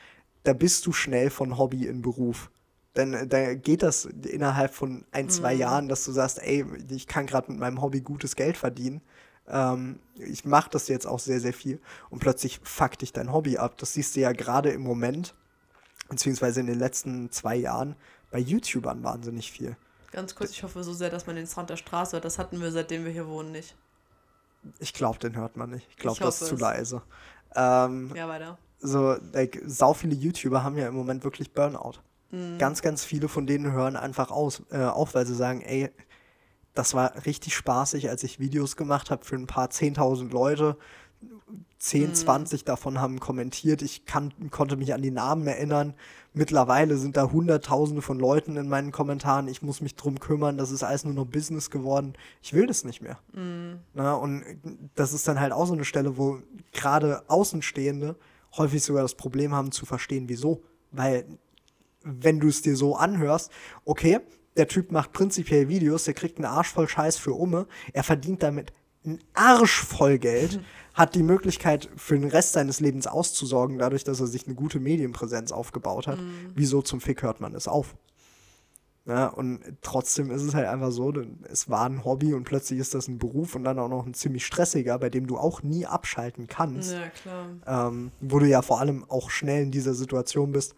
Speaker 2: da bist du schnell von Hobby in Beruf. Dann da geht das innerhalb von ein, zwei
Speaker 1: Mhm.
Speaker 2: Jahren, dass du sagst, ey, ich kann gerade mit meinem Hobby gutes Geld verdienen. Ähm, ich mache das jetzt auch sehr, sehr viel. Und plötzlich fuckt dich dein Hobby ab. Das siehst du ja gerade im Moment, beziehungsweise in den letzten zwei Jahren, bei YouTubern wahnsinnig viel.
Speaker 1: Ganz kurz, ich hoffe so sehr, dass man den Sound der Straße hört. Das hatten wir, seitdem wir hier wohnen, nicht.
Speaker 2: Ich glaube, den hört man nicht. Ich glaube, das ist zu leise. Ähm,
Speaker 1: Ja, weiter.
Speaker 2: so, like, sau viele YouTuber haben ja im Moment wirklich Burnout.
Speaker 1: Mhm.
Speaker 2: Ganz, ganz viele von denen hören einfach aus, äh, auf, weil sie sagen, ey, das war richtig spaßig, als ich Videos gemacht habe für ein paar 10.000 Leute. 10,
Speaker 1: Mhm.
Speaker 2: 20 davon haben kommentiert. Ich kann, konnte mich an die Namen erinnern. Mittlerweile sind da Hunderttausende von Leuten in meinen Kommentaren. Ich muss mich drum kümmern. Das ist alles nur noch Business geworden. Ich will das nicht mehr.
Speaker 1: Mhm.
Speaker 2: Na, und das ist dann halt auch so eine Stelle, wo gerade Außenstehende häufig sogar das Problem haben zu verstehen, wieso. Weil wenn du es dir so anhörst, okay, der Typ macht prinzipiell Videos, der kriegt einen Arsch voll Scheiß für Umme, er verdient damit einen Arsch voll Geld, hat die Möglichkeit für den Rest seines Lebens auszusorgen, dadurch, dass er sich eine gute Medienpräsenz aufgebaut hat. Wieso zum Fick hört man es auf? Ja, und trotzdem ist es halt einfach so, es war ein Hobby und plötzlich ist das ein Beruf und dann auch noch ein ziemlich stressiger, bei dem du auch nie abschalten kannst.
Speaker 1: Ja, klar.
Speaker 2: Ähm, wo du ja vor allem auch schnell in dieser Situation bist,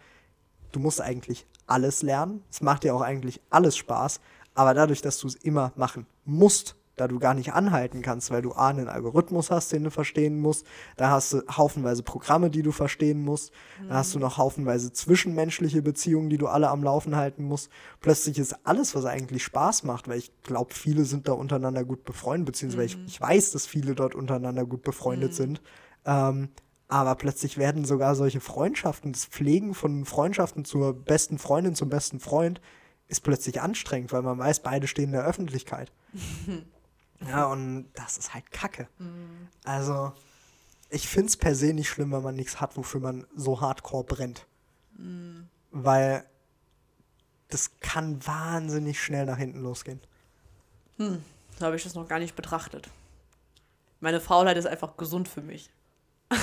Speaker 2: du musst eigentlich alles lernen. Es macht dir auch eigentlich alles Spaß, aber dadurch, dass du es immer machen musst, da du gar nicht anhalten kannst, weil du A, einen Algorithmus hast, den du verstehen musst, da hast du haufenweise Programme, die du verstehen musst, da hast du noch haufenweise zwischenmenschliche Beziehungen, die du alle am Laufen halten musst. Plötzlich ist alles, was eigentlich Spaß macht, weil ich glaube, viele sind da untereinander gut befreundet, beziehungsweise ich, ich weiß, dass viele dort untereinander gut befreundet sind. Ähm, aber plötzlich werden sogar solche Freundschaften, das Pflegen von Freundschaften zur besten Freundin, zum besten Freund, ist plötzlich anstrengend, weil man weiß, beide stehen in der Öffentlichkeit. ja, und das ist halt Kacke. Also, ich finde es per se nicht schlimm, wenn man nichts hat, wofür man so hardcore brennt. Weil das kann wahnsinnig schnell nach hinten losgehen.
Speaker 1: So habe ich das noch gar nicht betrachtet. Meine Faulheit ist einfach gesund für mich.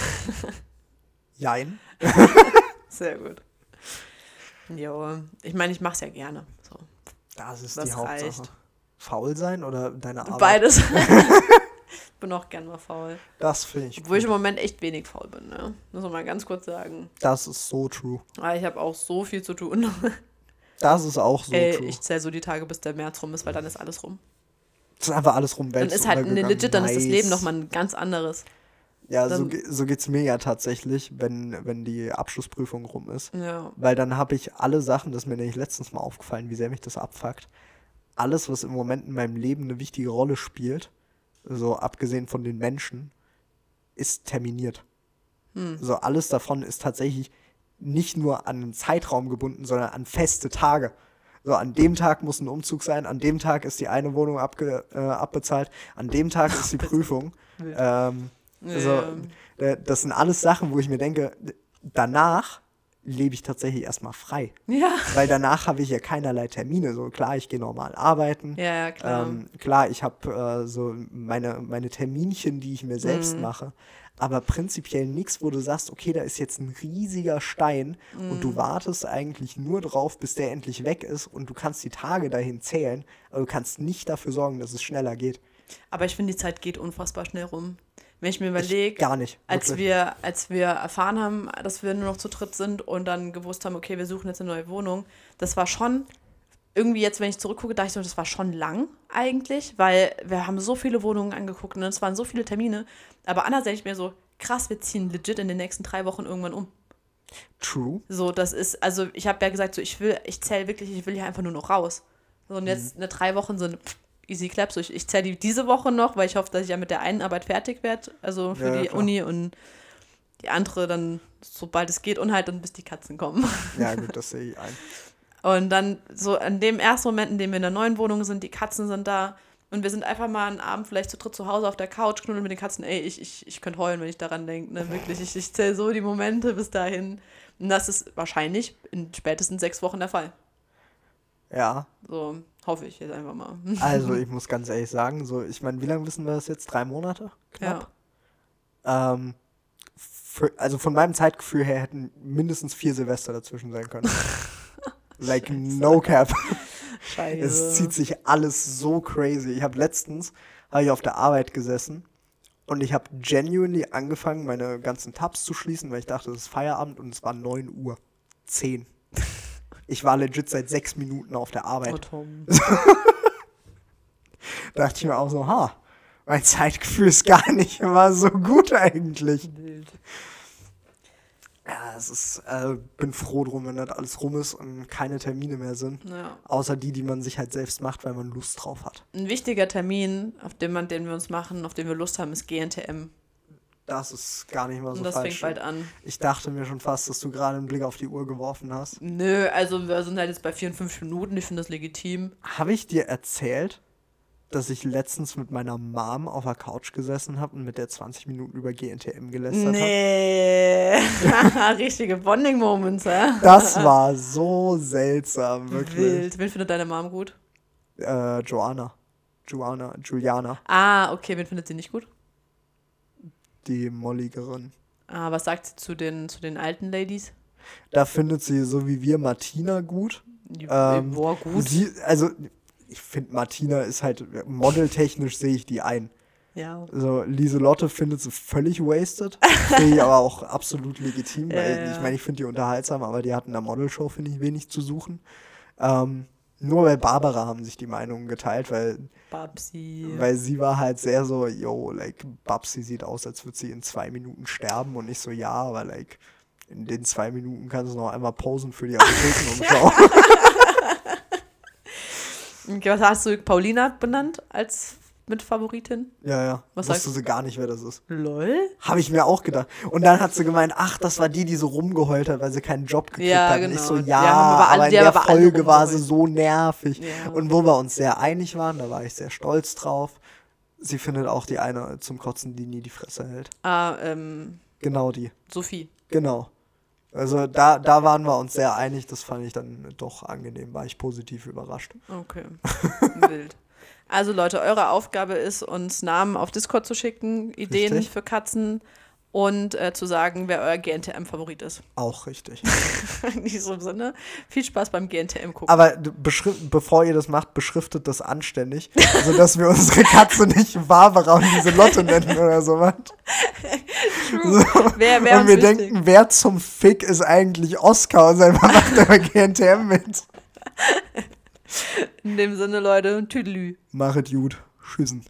Speaker 2: Jein.
Speaker 1: Sehr gut. Jo, ich meine, ich mache es ja gerne. So.
Speaker 2: Das ist
Speaker 1: Das
Speaker 2: die Hauptsache.
Speaker 1: reicht.
Speaker 2: Faul sein oder deine Arbeit?
Speaker 1: Beides. ich bin auch gern mal faul.
Speaker 2: Das finde ich
Speaker 1: Obwohl ich
Speaker 2: gut.
Speaker 1: im Moment echt wenig faul bin, ne? Muss man mal ganz kurz sagen.
Speaker 2: Das ist so true.
Speaker 1: Aber ich habe auch so viel zu tun.
Speaker 2: Das ist auch so
Speaker 1: Ey,
Speaker 2: true.
Speaker 1: ich zähle so die Tage, bis der März rum ist, weil dann ist alles rum.
Speaker 2: Das ist einfach alles rum.
Speaker 1: Dann
Speaker 2: Welt
Speaker 1: ist halt ne, legit, dann ist das
Speaker 2: Nice.
Speaker 1: Leben nochmal ein ganz anderes.
Speaker 2: Ja, so,
Speaker 1: dann-
Speaker 2: ge- so geht's mir ja tatsächlich, wenn, wenn die Abschlussprüfung rum ist.
Speaker 1: Ja.
Speaker 2: Weil dann habe ich alle Sachen, das ist mir nämlich letztens mal aufgefallen, wie sehr mich das abfuckt. Alles, was im Moment in meinem Leben eine wichtige Rolle spielt, so abgesehen von den Menschen, ist terminiert. So alles davon ist tatsächlich nicht nur an einen Zeitraum gebunden, sondern an feste Tage. So, an dem Tag muss ein Umzug sein, an dem Tag ist die eine Wohnung abge, äh, abbezahlt, an dem Tag ist die Prüfung. Ähm, also,
Speaker 1: Ja.
Speaker 2: äh, das sind alles Sachen, wo ich mir denke, danach lebe ich tatsächlich erstmal frei.
Speaker 1: Ja.
Speaker 2: Weil danach habe ich ja keinerlei Termine. So klar, ich gehe normal arbeiten.
Speaker 1: Ja, ja, klar.
Speaker 2: Ähm, klar, ich habe äh, so meine, meine Terminchen, die ich mir
Speaker 1: Mhm.
Speaker 2: selbst mache. Aber prinzipiell nichts, wo du sagst, okay, da ist jetzt ein riesiger Stein und
Speaker 1: Mhm.
Speaker 2: du wartest eigentlich nur drauf, bis der endlich weg ist und du kannst die Tage dahin zählen, aber du kannst nicht dafür sorgen, dass es schneller geht.
Speaker 1: Aber ich finde, die Zeit geht unfassbar schnell rum. Wenn ich mir überlege,
Speaker 2: gar nicht.
Speaker 1: als
Speaker 2: wirklich.
Speaker 1: wir, als wir erfahren haben, dass wir nur noch zu dritt sind und dann gewusst haben, okay, wir suchen jetzt eine neue Wohnung, das war schon irgendwie jetzt, wenn ich zurückgucke, dachte ich so, das war schon lang eigentlich, weil wir haben so viele Wohnungen angeguckt und es waren so viele Termine. Aber anders denke ich mir so, krass, wir ziehen legit in den nächsten drei Wochen irgendwann um.
Speaker 2: True.
Speaker 1: So, das ist, also ich habe ja gesagt, so ich will, ich zähle wirklich, ich will hier einfach nur noch raus. So, und jetzt eine drei Wochen so pff, easy clap. So, ich, ich zähle die diese Woche noch, weil ich hoffe, dass ich ja mit der einen Arbeit fertig werde, also für
Speaker 2: Ja,
Speaker 1: die
Speaker 2: klar.
Speaker 1: Uni und die andere dann, sobald es geht, und halt dann bis die Katzen kommen.
Speaker 2: Ja, gut, das sehe ich ein.
Speaker 1: Und dann so an dem ersten Moment, in dem wir in der neuen Wohnung sind, die Katzen sind da und wir sind einfach mal einen Abend vielleicht zu dritt zu Hause auf der Couch, knuddeln mit den Katzen. Ey, ich, ich, ich könnte heulen, wenn ich daran denke. Ne? Wirklich, ich, ich zähle so die Momente bis dahin. Und das ist wahrscheinlich in spätestens sechs Wochen der Fall.
Speaker 2: Ja,
Speaker 1: So hoffe ich jetzt einfach mal.
Speaker 2: also ich muss ganz ehrlich sagen, so, ich meine, wie lange wissen wir das jetzt? Drei Monate? Knapp? Ähm, für, also von meinem Zeitgefühl her hätten mindestens vier Silvester dazwischen sein können. like no cap.
Speaker 1: Scheiße.
Speaker 2: Es zieht sich alles so crazy. Ich habe letztens hab ich auf der Arbeit gesessen und ich habe genuinely angefangen, meine ganzen Tabs zu schließen, weil ich dachte, es ist Feierabend und es war 9 Uhr. 10. Ich war legit seit sechs Minuten auf der Arbeit.
Speaker 1: Oh, Tom.
Speaker 2: dachte ich mir auch so, ha, mein Zeitgefühl ist gar nicht mal so gut eigentlich.
Speaker 1: Wild.
Speaker 2: Ja, es ist, äh, bin froh drum, wenn das alles rum ist und keine Termine mehr sind.
Speaker 1: Ja.
Speaker 2: Außer die, die man sich halt selbst macht, weil man Lust drauf hat.
Speaker 1: Ein wichtiger Termin, auf den, man, den wir uns machen, auf den wir Lust haben, ist GNTM.
Speaker 2: Das ist gar nicht mal so
Speaker 1: Und das
Speaker 2: falsch.
Speaker 1: fängt bald an.
Speaker 2: Ich dachte mir schon fast, dass du gerade einen Blick auf die Uhr geworfen hast.
Speaker 1: Nö, also wir sind halt jetzt bei 54 Minuten. Ich finde das legitim.
Speaker 2: Habe ich dir erzählt, dass ich letztens mit meiner Mom auf der Couch gesessen habe und mit der 20 Minuten über GNTM gelästert habe?
Speaker 1: Nee. Richtige Bonding-Moments, hä?
Speaker 2: Das war so seltsam, wirklich.
Speaker 1: Wild. Wen findet deine Mom gut?
Speaker 2: Äh, Joanna. Joanna, Juliana,
Speaker 1: Ah, okay, wen findet sie nicht gut?
Speaker 2: Die Molligerin.
Speaker 1: Ah, was sagt sie zu den, zu den alten Ladies?
Speaker 2: Da findet sie so wie wir Martina gut.
Speaker 1: Die,
Speaker 2: Ähm,
Speaker 1: boah, gut.
Speaker 2: Sie, also, ich finde, Martina ist halt, modeltechnisch sehe ich die ein.
Speaker 1: ja.
Speaker 2: Also, Lieselotte findet sie völlig wasted. Finde ich aber auch absolut legitim,
Speaker 1: Ja,
Speaker 2: weil
Speaker 1: ja.
Speaker 2: ich meine, ich finde die unterhaltsam, aber die hatten in der Modelshow, finde ich, wenig zu suchen. Ähm, nur bei Barbara haben sich die Meinungen geteilt, weil,
Speaker 1: Babsi.
Speaker 2: weil sie war halt sehr so, yo, like, Babsi sieht aus, als würde sie in zwei Minuten sterben und ich so, ja, aber like, in den zwei Minuten kannst du noch einmal posen für die Apothekenumschau.
Speaker 1: Okay, was hast du Paulina benannt als Mitfavoritin?
Speaker 2: ja, ja.
Speaker 1: Was
Speaker 2: Wusste sie gar nicht, wer das ist.
Speaker 1: Lol.
Speaker 2: Habe ich mir auch gedacht. Und dann hat sie gemeint, ach, das war die, die so rumgeheult hat, weil sie keinen Job gekriegt
Speaker 1: Ja,
Speaker 2: hat. Und ich
Speaker 1: genau.
Speaker 2: so, ja,
Speaker 1: alle-
Speaker 2: aber in der
Speaker 1: alle
Speaker 2: Folge war sie so nervig.
Speaker 1: Ja.
Speaker 2: Und wo wir uns sehr einig waren, da war ich sehr stolz drauf. Sie findet auch die eine zum Kotzen, die nie die Fresse hält.
Speaker 1: Ah, ähm,
Speaker 2: Genau die.
Speaker 1: Sophie.
Speaker 2: Genau. Also da, da waren wir uns sehr einig. Das fand ich dann doch angenehm. War ich positiv überrascht.
Speaker 1: Okay. Wild. Also Leute, eure Aufgabe ist, uns Namen auf Discord zu schicken, Ideen
Speaker 2: Richtig.
Speaker 1: für Katzen und äh, zu sagen, wer euer GNTM-Favorit ist.
Speaker 2: Auch richtig.
Speaker 1: In diesem Sinne, viel Spaß beim GNTM gucken.
Speaker 2: Aber bevor ihr das macht, beschriftet das anständig, sodass wir unsere Katze nicht Barbara und diese Lotte nennen oder sowas.
Speaker 1: True. Wer, wer
Speaker 2: und wir
Speaker 1: wichtig.
Speaker 2: denken, wer zum Fick ist eigentlich Oscar und selber macht er bei GNTM mit.
Speaker 1: In dem Sinne, Leute, Tüdelü.
Speaker 2: Machet gut. Tschüssen.